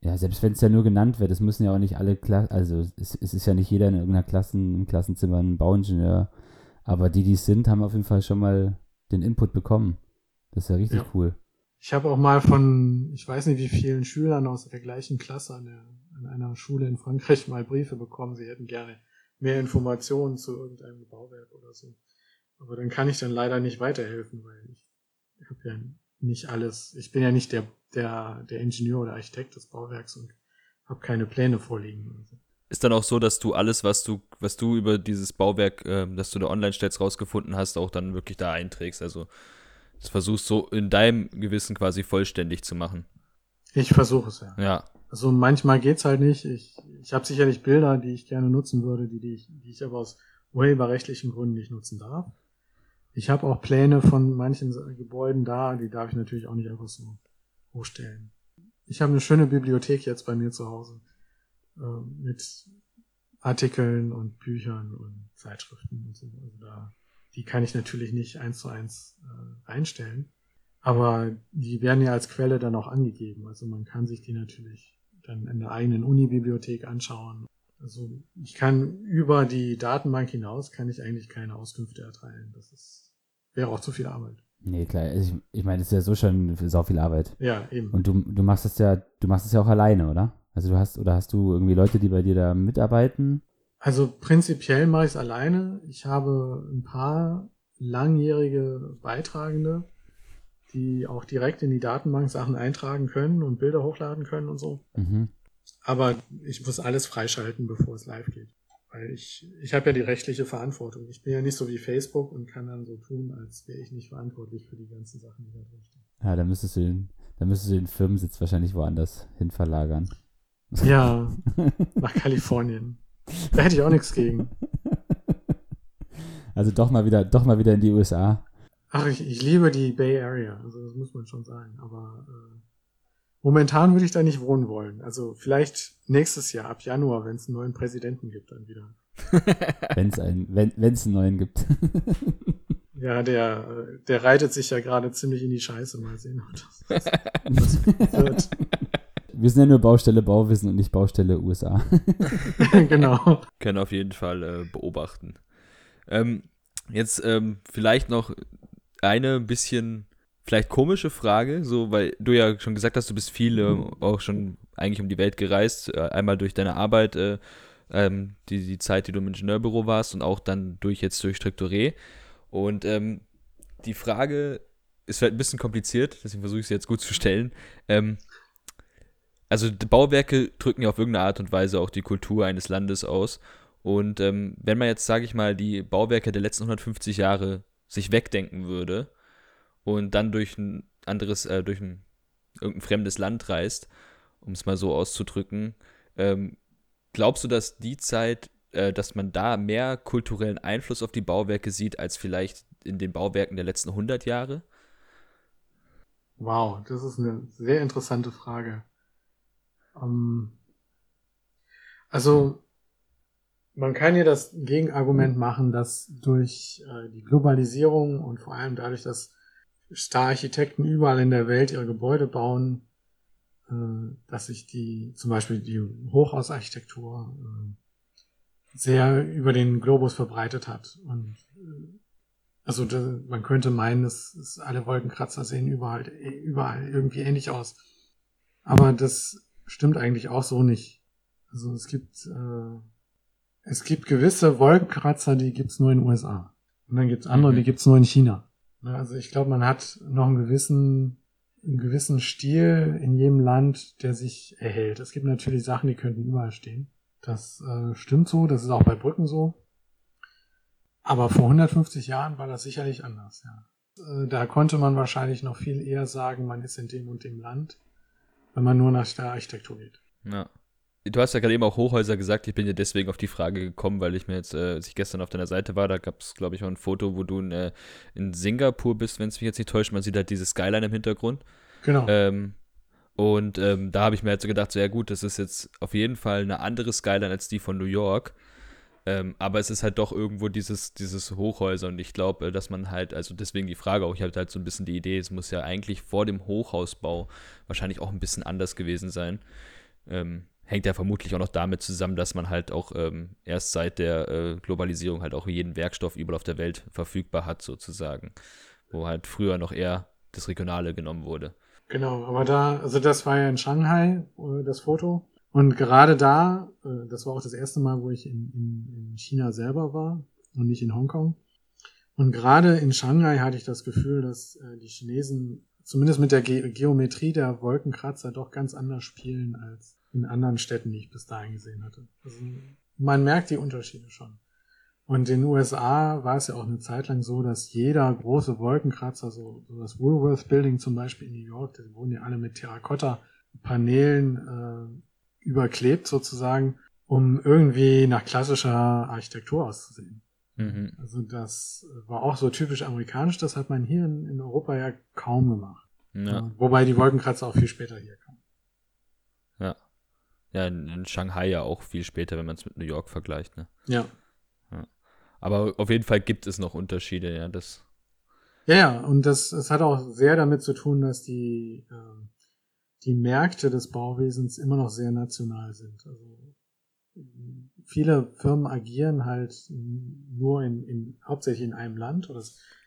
Ja, selbst wenn es ja nur genannt wird, es müssen ja auch nicht alle Klassen, also es, es ist ja nicht jeder in irgendeiner Klassen, im Klassenzimmer ein Bauingenieur, aber die, die es sind, haben auf jeden Fall schon mal den Input bekommen. Das ist ja richtig Ja. cool. Ich habe auch mal von, ich weiß nicht wie vielen Schülern aus der gleichen Klasse an, der, an einer Schule in Frankreich mal Briefe bekommen, sie hätten gerne mehr Informationen zu irgendeinem Bauwerk oder so. Aber dann kann ich dann leider nicht weiterhelfen, weil ich habe ja nicht alles, ich bin ja nicht der, der, der Ingenieur oder Architekt des Bauwerks und habe keine Pläne vorliegen. Ist dann auch so, dass du alles, was du, was du über dieses Bauwerk, ähm, das du da online stellst, rausgefunden hast, auch dann wirklich da einträgst. Also das versuchst so in deinem Gewissen quasi vollständig zu machen. ich versuche es ja. Ja. Also manchmal geht's halt nicht. Ich, ich habe sicherlich Bilder, die ich gerne nutzen würde, die, die, ich, die ich aber aus urheberrechtlichen Gründen nicht nutzen darf. Ich habe auch Pläne von manchen Gebäuden da, die darf ich natürlich auch nicht einfach so hochstellen. Ich habe eine schöne Bibliothek jetzt bei mir zu Hause äh, mit Artikeln und Büchern und Zeitschriften und so. Also da, die kann ich natürlich nicht eins zu eins äh, reinstellen. Aber die werden ja als Quelle dann auch angegeben. Also man kann sich die natürlich dann in der eigenen Uni-Bibliothek anschauen. Also ich kann über die Datenbank hinaus kann ich eigentlich keine Auskünfte erteilen. Das ist, wäre auch zu viel Arbeit. Nee, klar, ich, ich meine, das ist ja so schon sau viel Arbeit. Ja, eben. Und du, du machst das ja, du machst es ja auch alleine, oder? Also du hast, oder hast du irgendwie Leute, die bei dir da mitarbeiten? Also prinzipiell mache ich es alleine. Ich habe ein paar langjährige Beitragende, die auch direkt in die Datenbank Sachen eintragen können und Bilder hochladen können und so. Mhm. aber ich muss alles freischalten, bevor es live geht. Weil ich, ich habe ja die rechtliche Verantwortung. Ich bin ja nicht so wie Facebook und kann dann so tun, als wäre ich nicht verantwortlich für die ganzen Sachen, die da drinstehen. Ja, dann müsstest du den, dann müsstest du den Firmensitz wahrscheinlich woanders hin verlagern. Ja, <laughs> nach Kalifornien. <laughs> Da hätte ich auch nichts gegen. <laughs> Also doch mal wieder, doch mal wieder in die USA. Ach, ich, ich liebe die Bay Area, also das muss man schon sagen. Aber äh, momentan würde ich da nicht wohnen wollen. Also vielleicht nächstes Jahr, ab Januar, wenn es einen neuen Präsidenten gibt, dann wieder. <laughs> wenn es einen, wenn es einen neuen gibt. ja, der, der reitet sich ja gerade ziemlich in die Scheiße. Mal sehen, ob das, das wird. Wir sind ja nur Baustelle Bauwissen und nicht Baustelle USA. <laughs> genau. Können auf jeden Fall äh, beobachten. Ähm, jetzt ähm, vielleicht noch eine bisschen vielleicht komische Frage, so weil du ja schon gesagt hast, du bist viel äh, auch schon eigentlich um die Welt gereist, äh, einmal durch deine Arbeit, äh, ähm, die, die Zeit, die du im Ingenieurbüro warst und auch dann durch jetzt durch Strukturé. Und ähm, die Frage ist vielleicht ein bisschen kompliziert, deswegen versuche ich sie jetzt gut zu stellen. Ähm, also Bauwerke drücken ja auf irgendeine Art und Weise auch die Kultur eines Landes aus. Und ähm, wenn man jetzt, sage ich mal, die Bauwerke der letzten 150 Jahre sich wegdenken würde und dann durch ein anderes, äh, durch ein irgendein fremdes Land reist, um es mal so auszudrücken, ähm, glaubst du, dass die Zeit, äh, dass man da mehr kulturellen Einfluss auf die Bauwerke sieht, als vielleicht in den Bauwerken der letzten 100 Jahre? Wow, das ist eine sehr interessante Frage. Ähm, also man kann ja das Gegenargument machen, dass durch äh, die Globalisierung und vor allem dadurch, dass Star-Architekten überall in der Welt ihre Gebäude bauen, äh, dass sich die, zum Beispiel die Hochhausarchitektur äh, sehr über den Globus verbreitet hat. Und äh, also da, man könnte meinen, dass, dass alle Wolkenkratzer sehen überall, überall irgendwie ähnlich aus. Aber das stimmt eigentlich auch so nicht. Also es gibt äh, es gibt gewisse Wolkenkratzer, die gibt's nur in den USA. Und dann gibt's andere, die mhm. gibt's nur in China. Ne, also ich glaube, man hat noch einen gewissen, einen gewissen Stil in jedem Land, der sich erhält. Es gibt natürlich Sachen, die könnten überall stehen. Das äh, stimmt so, das ist auch bei Brücken so. Aber vor 150 Jahren war das sicherlich anders, ja. Äh, da konnte man wahrscheinlich noch viel eher sagen, man ist in dem und dem Land, wenn man nur nach der Architektur geht. Ja du hast ja gerade eben auch Hochhäuser gesagt. Ich bin ja deswegen auf die Frage gekommen, weil ich mir jetzt, äh, als ich gestern auf deiner Seite war, da gab es, glaube ich, auch ein Foto, wo du in, äh, in Singapur bist, wenn es mich jetzt nicht täuscht. Man sieht halt diese Skyline im Hintergrund. Genau. Ähm, und ähm, da habe ich mir halt so gedacht, so ja gut, das ist jetzt auf jeden Fall eine andere Skyline als die von New York. Ähm, aber es ist halt doch irgendwo dieses, dieses Hochhäuser und ich glaube, äh, dass man halt, also deswegen die Frage auch, ich habe halt so ein bisschen die Idee, es muss ja eigentlich vor dem Hochhausbau wahrscheinlich auch ein bisschen anders gewesen sein. Ähm, hängt ja vermutlich auch noch damit zusammen, dass man halt auch ähm, erst seit der äh, Globalisierung halt auch jeden Werkstoff überall auf der Welt verfügbar hat, sozusagen. Wo halt früher noch eher das Regionale genommen wurde. Genau, aber da, also das war ja in Shanghai, äh, das Foto. Und gerade da, äh, das war auch das erste Mal, wo ich in, in, in China selber war und nicht in Hongkong. Und gerade in Shanghai hatte ich das Gefühl, dass äh, die Chinesen zumindest mit der Ge Geometrie der Wolkenkratzer doch ganz anders spielen als in anderen Städten, die ich bis dahin gesehen hatte. Also man merkt die Unterschiede schon. Und in den USA war es ja auch eine Zeit lang so, dass jeder große Wolkenkratzer, so, so das Woolworth Building zum Beispiel in New York, die wurden ja alle mit Terrakotta-Paneelen äh, überklebt sozusagen, um irgendwie nach klassischer Architektur auszusehen. Mhm. Also das war auch so typisch amerikanisch, das hat man hier in, in Europa ja kaum gemacht. Ja. Wobei die Wolkenkratzer auch viel später hier kamen. Ja. Ja, in, in Shanghai ja auch viel später, wenn man es mit New York vergleicht, ne? Ja. ja. Aber auf jeden Fall gibt es noch Unterschiede, ja, das. Ja, ja, und das, das hat auch sehr damit zu tun, dass die, äh, die Märkte des Bauwesens immer noch sehr national sind. Also viele Firmen agieren halt nur in, in hauptsächlich in einem Land oder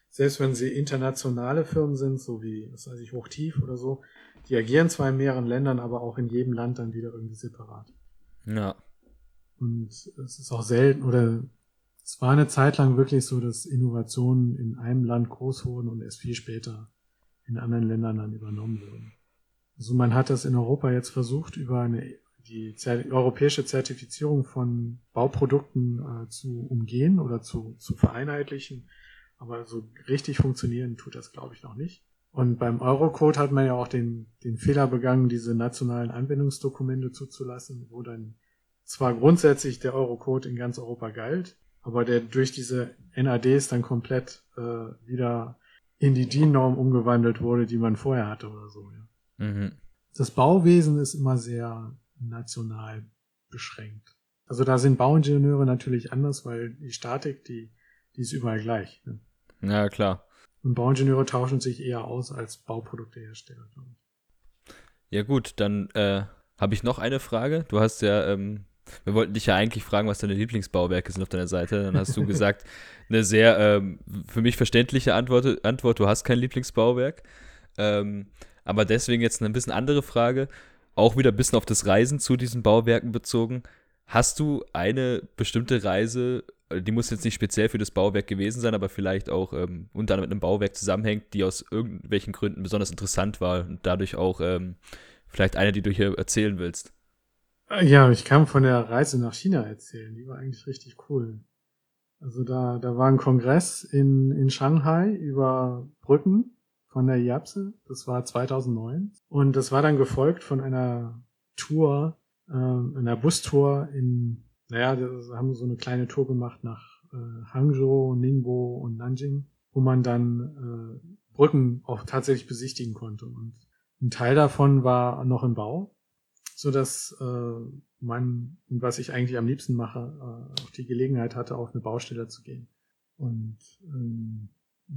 selbst wenn sie internationale Firmen sind, so wie, was weiß ich, Hochtief oder so, die agieren zwar in mehreren Ländern, aber auch in jedem Land dann wieder irgendwie separat. Ja. Und es ist auch selten, oder es war eine Zeit lang wirklich so, dass Innovationen in einem Land groß wurden und erst viel später in anderen Ländern dann übernommen wurden. Also man hat das in Europa jetzt versucht, über eine die europäische Zertifizierung von Bauprodukten äh, zu umgehen oder zu, zu vereinheitlichen. Aber so richtig funktionieren tut das, glaube ich, noch nicht. Und beim Eurocode hat man ja auch den, den Fehler begangen, diese nationalen Anwendungsdokumente zuzulassen, wo dann zwar grundsätzlich der Eurocode in ganz Europa galt, aber der durch diese NADs dann komplett äh, wieder in die DIN-Norm umgewandelt wurde, die man vorher hatte oder so. Ja. Mhm. Das Bauwesen ist immer sehr national beschränkt. Also da sind Bauingenieure natürlich anders, weil die Statik, die, die ist überall gleich. Ne? Ja, klar. Und Bauingenieure tauschen sich eher aus als Bauproduktehersteller, glaube ich. Ja gut, dann äh, habe ich noch eine Frage. Du hast ja, ähm, wir wollten dich ja eigentlich fragen, was deine Lieblingsbauwerke sind auf deiner Seite. Dann hast du <laughs> gesagt, eine sehr ähm, für mich verständliche Antwort, Antwort, du hast kein Lieblingsbauwerk. Ähm, aber deswegen jetzt eine bisschen andere Frage, auch wieder ein bisschen auf das Reisen zu diesen Bauwerken bezogen. Hast du eine bestimmte Reise die muss jetzt nicht speziell für das Bauwerk gewesen sein, aber vielleicht auch ähm, unter anderem mit einem Bauwerk zusammenhängt, die aus irgendwelchen Gründen besonders interessant war und dadurch auch ähm, vielleicht eine, die du hier erzählen willst. Ja, ich kann von der Reise nach China erzählen. Die war eigentlich richtig cool. Also da, da war ein Kongress in, in Shanghai über Brücken von der IAPSE. Das war 2009. Und das war dann gefolgt von einer Tour, äh, einer Bustour in naja, wir haben so eine kleine Tour gemacht nach äh, Hangzhou, Ningbo und Nanjing, wo man dann äh, Brücken auch tatsächlich besichtigen konnte. Und ein Teil davon war noch im Bau, so dass äh, man, was ich eigentlich am liebsten mache, äh, auch die Gelegenheit hatte, auf eine Baustelle zu gehen. Und ähm,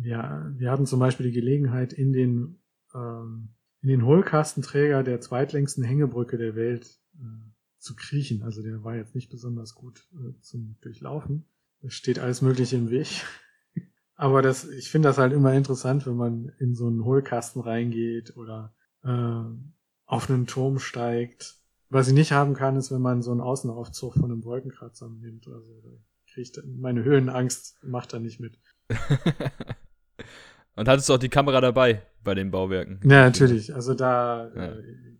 ja, wir hatten zum Beispiel die Gelegenheit, in den ähm, in den Hohlkastenträger der zweitlängsten Hängebrücke der Welt äh, zu kriechen. Also der war jetzt nicht besonders gut äh, zum Durchlaufen. Es steht alles Mögliche im Weg. <laughs> Aber das, ich finde das halt immer interessant, wenn man in so einen Hohlkasten reingeht oder äh, auf einen Turm steigt. Was ich nicht haben kann, ist, wenn man so einen Außenaufzug von einem Wolkenkratzer nimmt. Also kriegt meine Höhenangst macht da nicht mit. <laughs> Und hattest du auch die Kamera dabei bei den Bauwerken? Ja, natürlich. Also da ja. äh,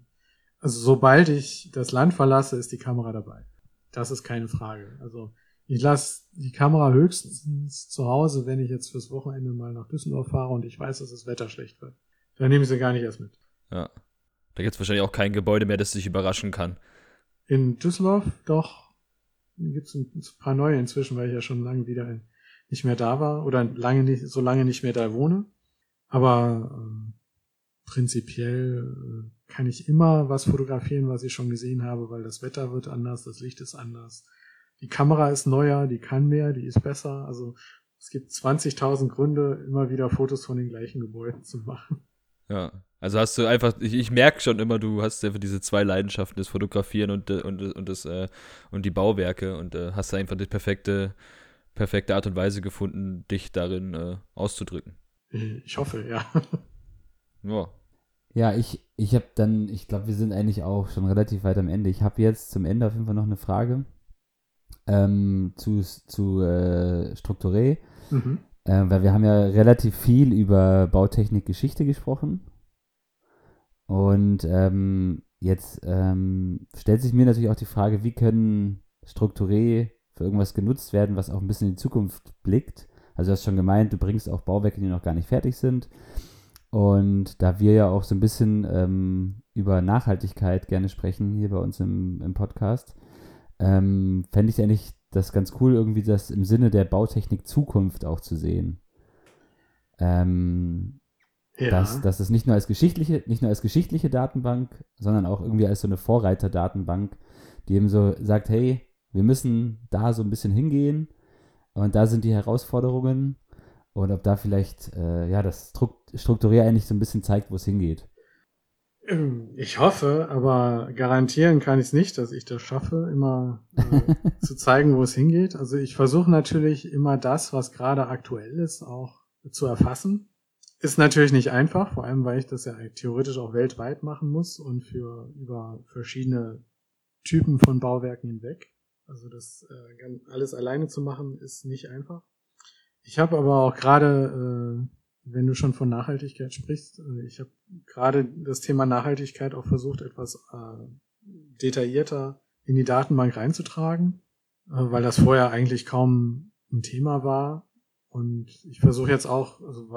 also sobald ich das Land verlasse, ist die Kamera dabei. Das ist keine Frage. Also ich lasse die Kamera höchstens zu Hause, wenn ich jetzt fürs Wochenende mal nach Düsseldorf fahre und ich weiß, dass das Wetter schlecht wird. Dann nehme ich sie gar nicht erst mit. Ja. Da gibt es wahrscheinlich auch kein Gebäude mehr, das sich überraschen kann. In Düsseldorf doch gibt es ein paar neue inzwischen, weil ich ja schon lange wieder nicht mehr da war oder lange nicht, so lange nicht mehr da wohne. Aber ähm, prinzipiell äh, kann ich immer was fotografieren, was ich schon gesehen habe, weil das Wetter wird anders, das Licht ist anders. Die Kamera ist neuer, die kann mehr, die ist besser. Also es gibt 20.000 Gründe, immer wieder Fotos von den gleichen Gebäuden zu machen. Ja, also hast du einfach, ich, ich merke schon immer, du hast einfach diese zwei Leidenschaften, das Fotografieren und, äh, und, und, das, äh, und die Bauwerke und äh, hast einfach die perfekte, perfekte Art und Weise gefunden, dich darin äh, auszudrücken. Ich hoffe, ja. Ja, ja, ich, ich habe dann, ich glaube, wir sind eigentlich auch schon relativ weit am Ende. Ich habe jetzt zum Ende auf jeden Fall noch eine Frage ähm, zu, zu äh, Strukturé, mhm. äh, weil wir haben ja relativ viel über Bautechnik Geschichte gesprochen. Und ähm, jetzt ähm, stellt sich mir natürlich auch die Frage, wie können Strukturé für irgendwas genutzt werden, was auch ein bisschen in die Zukunft blickt. Also du hast schon gemeint, du bringst auch Bauwerke, die noch gar nicht fertig sind. Und da wir ja auch so ein bisschen ähm, über Nachhaltigkeit gerne sprechen hier bei uns im, im Podcast, ähm, fände ich eigentlich das ganz cool, irgendwie das im Sinne der Bautechnik Zukunft auch zu sehen. Ähm, ja. dass, dass es nicht nur als geschichtliche, nicht nur als geschichtliche Datenbank, sondern auch irgendwie als so eine Vorreiterdatenbank, die eben so sagt, hey, wir müssen da so ein bisschen hingehen und da sind die Herausforderungen und ob da vielleicht äh, ja das Strukturier eigentlich so ein bisschen zeigt, wo es hingeht. Ich hoffe, aber garantieren kann ich es nicht, dass ich das schaffe, immer äh, <laughs> zu zeigen, wo es hingeht. Also ich versuche natürlich immer das, was gerade aktuell ist, auch zu erfassen. Ist natürlich nicht einfach, vor allem weil ich das ja theoretisch auch weltweit machen muss und für über verschiedene Typen von Bauwerken hinweg. Also das äh, alles alleine zu machen, ist nicht einfach. Ich habe aber auch gerade, äh, wenn du schon von Nachhaltigkeit sprichst, äh, ich habe gerade das Thema Nachhaltigkeit auch versucht, etwas äh, detaillierter in die Datenbank reinzutragen, äh, weil das vorher eigentlich kaum ein Thema war. Und ich versuche jetzt auch also,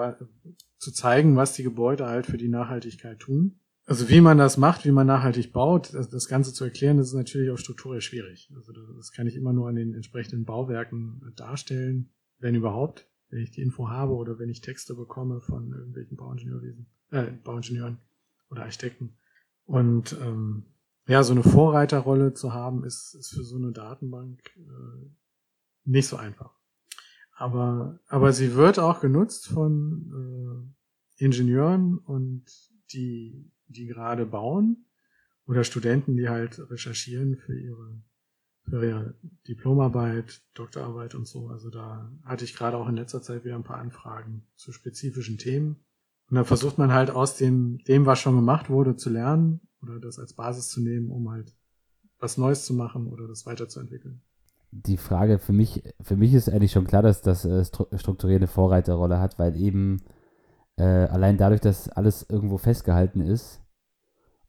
zu zeigen, was die Gebäude halt für die Nachhaltigkeit tun. Also wie man das macht, wie man nachhaltig baut, das, Ganze zu erklären, das ist natürlich auch strukturell schwierig. Also das kann ich immer nur an den entsprechenden Bauwerken darstellen, wenn überhaupt, wenn ich die Info habe oder wenn ich Texte bekomme von irgendwelchen Bauingenieurwesen, äh, Bauingenieuren oder Architekten. Und ähm, ja, so eine Vorreiterrolle zu haben, ist, ist für so eine Datenbank äh, nicht so einfach. Aber, aber sie wird auch genutzt von äh, Ingenieuren und die die gerade bauen oder Studenten, die halt recherchieren für ihre, für ihre Diplomarbeit, Doktorarbeit und so. Also da hatte ich gerade auch in letzter Zeit wieder ein paar Anfragen zu spezifischen Themen. Und dann versucht man halt aus dem, dem, was schon gemacht wurde, zu lernen oder das als Basis zu nehmen, um halt was Neues zu machen oder das weiterzuentwickeln. Die Frage für mich, für mich ist eigentlich schon klar, dass das äh, strukturierte Vorreiterrolle hat, weil eben äh, allein dadurch, dass alles irgendwo festgehalten ist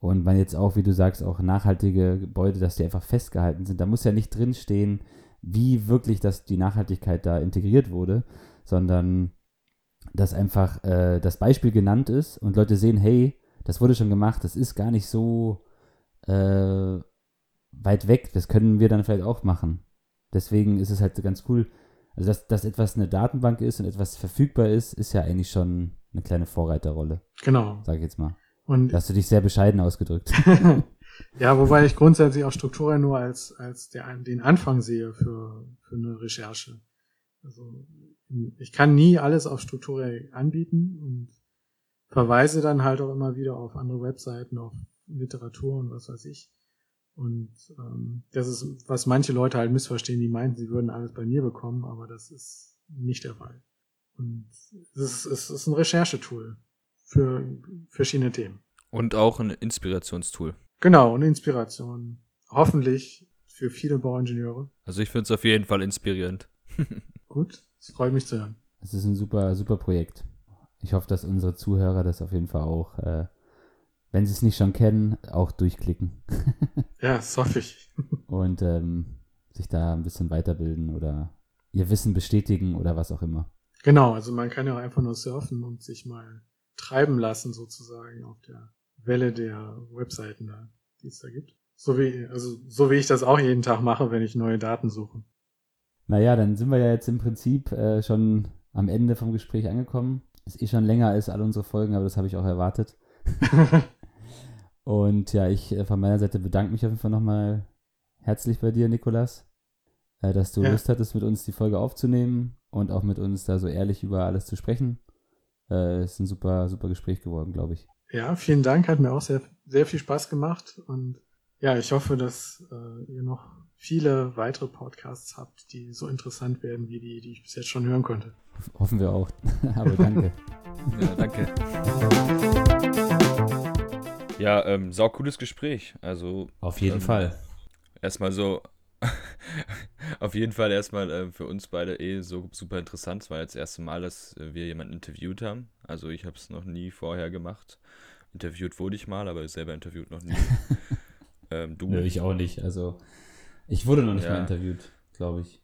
und man jetzt auch, wie du sagst, auch nachhaltige Gebäude, dass die einfach festgehalten sind, da muss ja nicht drinstehen, wie wirklich das, die Nachhaltigkeit da integriert wurde, sondern dass einfach äh, das Beispiel genannt ist und Leute sehen, hey, das wurde schon gemacht, das ist gar nicht so äh, weit weg, das können wir dann vielleicht auch machen. Deswegen ist es halt ganz cool, also dass, dass etwas eine Datenbank ist und etwas verfügbar ist, ist ja eigentlich schon eine kleine Vorreiterrolle. Genau. Sag ich jetzt mal. Und da hast du dich sehr bescheiden ausgedrückt. <laughs> ja, wobei ich grundsätzlich auch Strukturen nur als, als der, den Anfang sehe für, für eine Recherche. Also ich kann nie alles auf Strukturell anbieten und verweise dann halt auch immer wieder auf andere Webseiten, auf Literatur und was weiß ich. Und ähm, das ist, was manche Leute halt missverstehen, die meinten, sie würden alles bei mir bekommen, aber das ist nicht der Fall. Und es ist, es ist ein Recherchetool für verschiedene Themen. Und auch ein Inspirationstool. Genau, eine Inspiration. Hoffentlich für viele Bauingenieure. Also ich finde es auf jeden Fall inspirierend. <laughs> Gut, es freut mich zu hören. Es ist ein super, super Projekt. Ich hoffe, dass unsere Zuhörer das auf jeden Fall auch, äh, wenn sie es nicht schon kennen, auch durchklicken. <laughs> ja, das hoffe ich. Und ähm, sich da ein bisschen weiterbilden oder ihr Wissen bestätigen oder was auch immer. Genau, also man kann ja auch einfach nur surfen und sich mal treiben lassen, sozusagen, auf der Welle der Webseiten da, die es da gibt. So wie, also, so wie ich das auch jeden Tag mache, wenn ich neue Daten suche. Naja, dann sind wir ja jetzt im Prinzip äh, schon am Ende vom Gespräch angekommen. Ist eh schon länger als alle unsere Folgen, aber das habe ich auch erwartet. <laughs> und ja, ich äh, von meiner Seite bedanke mich auf jeden Fall nochmal herzlich bei dir, Nikolas, äh, dass du ja. Lust hattest, mit uns die Folge aufzunehmen und auch mit uns da so ehrlich über alles zu sprechen. Äh, ist ein super, super Gespräch geworden, glaube ich. Ja, vielen Dank, hat mir auch sehr, sehr viel Spaß gemacht und ja, ich hoffe, dass äh, ihr noch viele weitere Podcasts habt, die so interessant werden wie die, die ich bis jetzt schon hören konnte. Hoffen wir auch. <laughs> Aber danke. <laughs> ja, danke. Ja, ähm, sau cooles Gespräch. Also auf jeden ähm, Fall. Erstmal so <laughs> Auf jeden Fall erstmal äh, für uns beide eh so super interessant. Es war jetzt das erste Mal, dass äh, wir jemanden interviewt haben. Also ich habe es noch nie vorher gemacht. Interviewt wurde ich mal, aber selber interviewt noch nie. <laughs> ähm, du? Nö, ich auch nicht. Also ich wurde noch nicht ja. mal interviewt, glaube ich.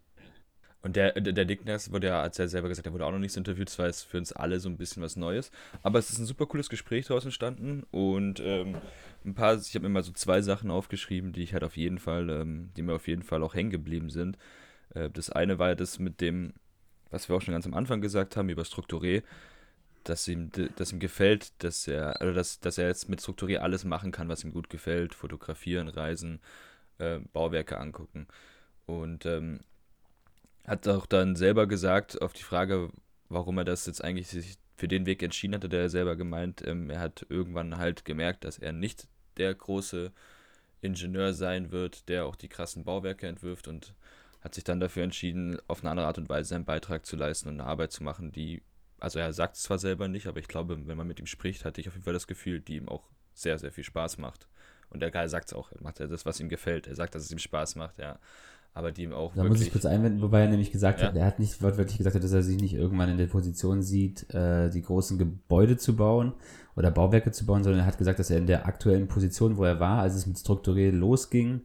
Und der, der, der Dickness wurde ja, als er selber gesagt, er wurde auch noch nicht so interviewt, das war jetzt für uns alle so ein bisschen was Neues. Aber es ist ein super cooles Gespräch daraus entstanden und ähm, ein paar, ich habe mir mal so zwei Sachen aufgeschrieben, die ich halt auf jeden Fall, ähm, die mir auf jeden Fall auch hängen geblieben sind. Äh, das eine war ja das mit dem, was wir auch schon ganz am Anfang gesagt haben, über Strukturé, dass ihm, dass ihm gefällt, dass er, also dass, dass er jetzt mit Strukturé alles machen kann, was ihm gut gefällt, fotografieren, reisen, äh, Bauwerke angucken. Und ähm, hat auch dann selber gesagt, auf die Frage, warum er das jetzt eigentlich sich für den Weg entschieden hatte, der er selber gemeint, ähm, er hat irgendwann halt gemerkt, dass er nicht der große Ingenieur sein wird, der auch die krassen Bauwerke entwirft und hat sich dann dafür entschieden, auf eine andere Art und Weise seinen Beitrag zu leisten und eine Arbeit zu machen, die, also er sagt es zwar selber nicht, aber ich glaube, wenn man mit ihm spricht, hatte ich auf jeden Fall das Gefühl, die ihm auch sehr, sehr viel Spaß macht. Und der Guy sagt es auch, er macht das, was ihm gefällt. Er sagt, dass es ihm Spaß macht, ja. Aber die ihm auch Da muss ich kurz einwenden, wobei er nämlich gesagt Ja. hat, er hat nicht wortwörtlich gesagt, dass er sich nicht irgendwann in der Position sieht, äh, die großen Gebäude zu bauen oder Bauwerke zu bauen, sondern er hat gesagt, dass er in der aktuellen Position, wo er war, als es mit Strukturell losging,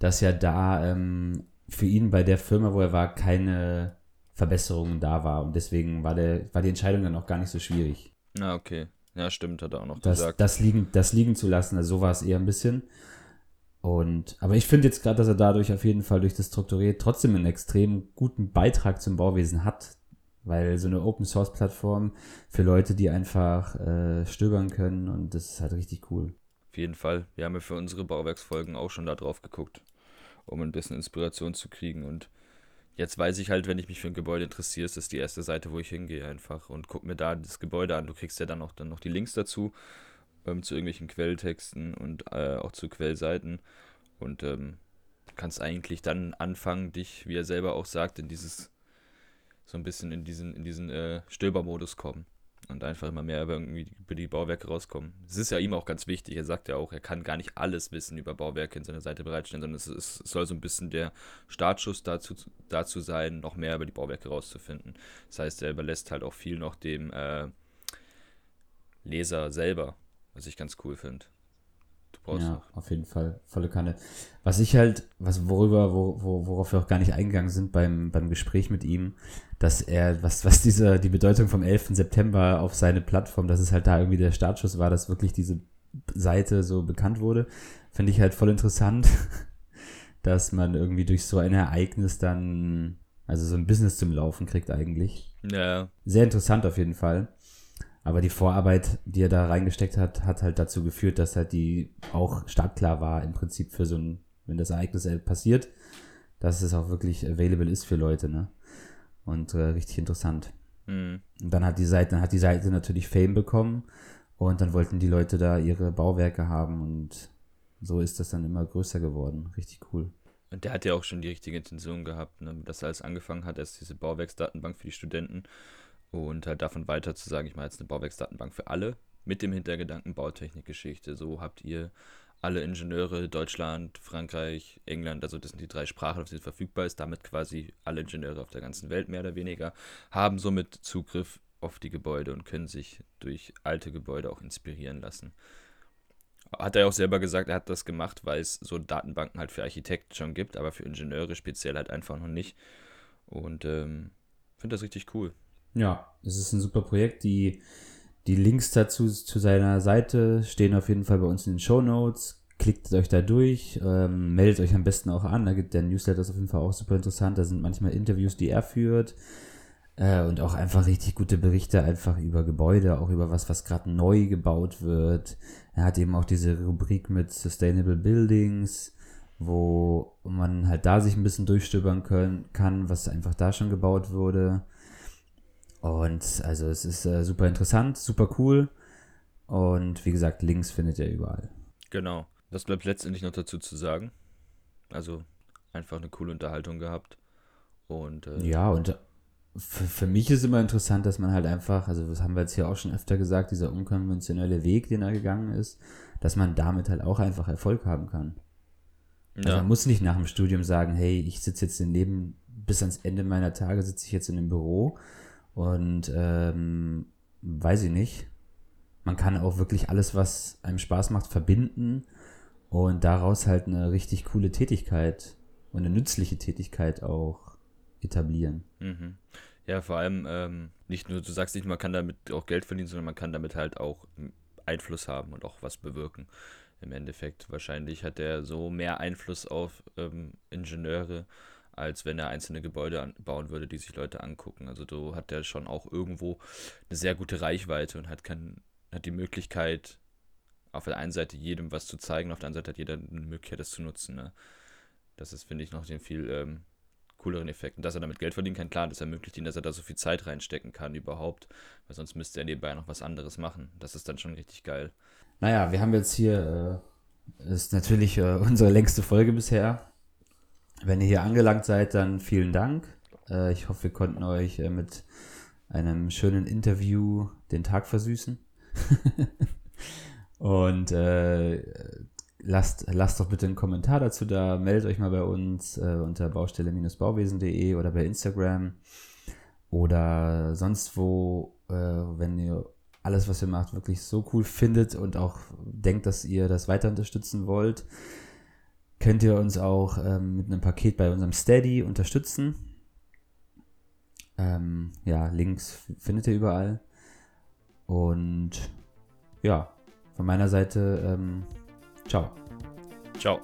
dass ja da ähm, für ihn bei der Firma, wo er war, keine Verbesserungen da war und deswegen war der war die Entscheidung dann auch gar nicht so schwierig. Na, okay. Ja, stimmt, hat er auch noch das, gesagt. das, liegen, das liegen zu lassen. Also so war es eher ein bisschen. Und, aber ich finde jetzt gerade, dass er dadurch auf jeden Fall durch das Strukturiert trotzdem einen extrem guten Beitrag zum Bauwesen hat. Weil so eine Open Source Plattform für Leute, die einfach äh, stöbern können und das ist halt richtig cool. Auf jeden Fall. Wir haben ja für unsere Bauwerksfolgen auch schon da drauf geguckt, um ein bisschen Inspiration zu kriegen. Und jetzt weiß ich halt, wenn ich mich für ein Gebäude interessiere, ist das die erste Seite, wo ich hingehe einfach und guck mir da das Gebäude an. Du kriegst ja dann auch dann noch die Links dazu, ähm, zu irgendwelchen Quelltexten und äh, auch zu Quellseiten. Und ähm, kannst eigentlich dann anfangen, dich, wie er selber auch sagt, in dieses, so ein bisschen in diesen, in diesen äh, Stöbermodus kommen und einfach immer mehr über, irgendwie über die Bauwerke rauskommen. Es ist ja ihm auch ganz wichtig. Er sagt ja auch, er kann gar nicht alles Wissen über Bauwerke in seiner Seite bereitstellen, sondern es, es soll so ein bisschen der Startschuss dazu, dazu sein, noch mehr über die Bauwerke rauszufinden. Das heißt, er überlässt halt auch viel noch dem äh, Leser selber, was ich ganz cool finde. Du brauchst Ja, noch. auf jeden Fall, volle Kanne. Was ich halt, was worüber, wo, wo, worauf wir auch gar nicht eingegangen sind beim, beim Gespräch mit ihm, dass er, was, was diese, die Bedeutung vom 11. September auf seine Plattform, dass es halt da irgendwie der Startschuss war, dass wirklich diese Seite so bekannt wurde, finde ich halt voll interessant, <laughs> dass man irgendwie durch so ein Ereignis dann, also so ein Business zum Laufen kriegt eigentlich. Ja, Sehr interessant auf jeden Fall. Aber die Vorarbeit, die er da reingesteckt hat, hat halt dazu geführt, dass halt die auch startklar war im Prinzip für so ein, wenn das Ereignis halt passiert, dass es auch wirklich available ist für Leute, ne? Und äh, richtig interessant. hm. Und dann hat die Seite, dann hat die Seite natürlich Fame bekommen und dann wollten die Leute da ihre Bauwerke haben und so ist das dann immer größer geworden. Richtig cool. Und der hat ja auch schon die richtige Intention gehabt, ne? dass er alles angefangen hat, erst diese Bauwerksdatenbank für die Studenten und halt davon weiter zu sagen, ich mache jetzt eine Bauwerksdatenbank für alle mit dem Hintergedanken Bautechnikgeschichte. So habt ihr alle Ingenieure Deutschland, Frankreich, England, also das sind die drei Sprachen, auf denen es verfügbar ist, damit quasi alle Ingenieure auf der ganzen Welt mehr oder weniger haben somit Zugriff auf die Gebäude und können sich durch alte Gebäude auch inspirieren lassen. Hat er auch selber gesagt, er hat das gemacht, weil es so Datenbanken halt für Architekten schon gibt, aber für Ingenieure speziell halt einfach noch nicht. Und ähm, finde das richtig cool. Ja, es ist ein super Projekt. Die, die Links dazu zu seiner Seite stehen auf jeden Fall bei uns in den Show Notes. Klickt euch da durch, ähm, meldet euch am besten auch an. Da gibt der Newsletter ist auf jeden Fall auch super interessant. Da sind manchmal Interviews, die er führt. Äh, und auch einfach richtig gute Berichte einfach über Gebäude, auch über was, was gerade neu gebaut wird. Er hat eben auch diese Rubrik mit Sustainable Buildings, wo man halt da sich ein bisschen durchstöbern können, kann, was einfach da schon gebaut wurde. Und also es ist äh, super interessant, super cool. Und wie gesagt, Links findet ihr überall. Genau. Das bleibt letztendlich noch dazu zu sagen. Also einfach eine coole Unterhaltung gehabt. Und äh, Ja, und für, für mich ist immer interessant, dass man halt einfach, also das haben wir jetzt hier auch schon öfter gesagt, dieser unkonventionelle Weg, den er gegangen ist, dass man damit halt auch einfach Erfolg haben kann. Also ja, man muss nicht nach dem Studium sagen, hey, ich sitze jetzt in Leben, bis ans Ende meiner Tage sitze ich jetzt in dem Büro und ähm, weiß ich nicht. Man kann auch wirklich alles, was einem Spaß macht, verbinden und daraus halt eine richtig coole Tätigkeit und eine nützliche Tätigkeit auch etablieren. mhm. ja, vor allem ähm, nicht nur, du sagst nicht, man kann damit auch Geld verdienen, sondern man kann damit halt auch Einfluss haben und auch was bewirken. Im Endeffekt, wahrscheinlich hat er so mehr Einfluss auf ähm, Ingenieure, als wenn er einzelne Gebäude bauen würde, die sich Leute angucken. Also du hat er schon auch irgendwo eine sehr gute Reichweite und hat, kann, hat die Möglichkeit, auf der einen Seite jedem was zu zeigen, auf der anderen Seite hat jeder eine Möglichkeit, das zu nutzen. Ne? Das ist, finde ich, noch den viel ähm, cooleren Effekt. Und dass er damit Geld verdienen kann, klar, das ermöglicht ihn, dass er da so viel Zeit reinstecken kann überhaupt, weil sonst müsste er nebenbei noch was anderes machen. Das ist dann schon richtig geil. Naja, wir haben jetzt hier, äh, ist natürlich äh, <laughs> unsere längste Folge bisher. Wenn ihr hier angelangt seid, dann vielen Dank. Äh, ich hoffe, wir konnten euch äh, mit einem schönen Interview den Tag versüßen. <laughs> Und äh, lasst, lasst doch bitte einen Kommentar dazu da. Meldet euch mal bei uns äh, unter baustelle-bauwesen.de oder bei Instagram oder sonst wo, äh, wenn ihr alles, was ihr macht, wirklich so cool findet und auch denkt, dass ihr das weiter unterstützen wollt, könnt ihr uns auch ähm, mit einem Paket bei unserem Steady unterstützen. Ähm, ja, Links findet ihr überall. Und ja, von meiner Seite, ähm, ciao. Ciao.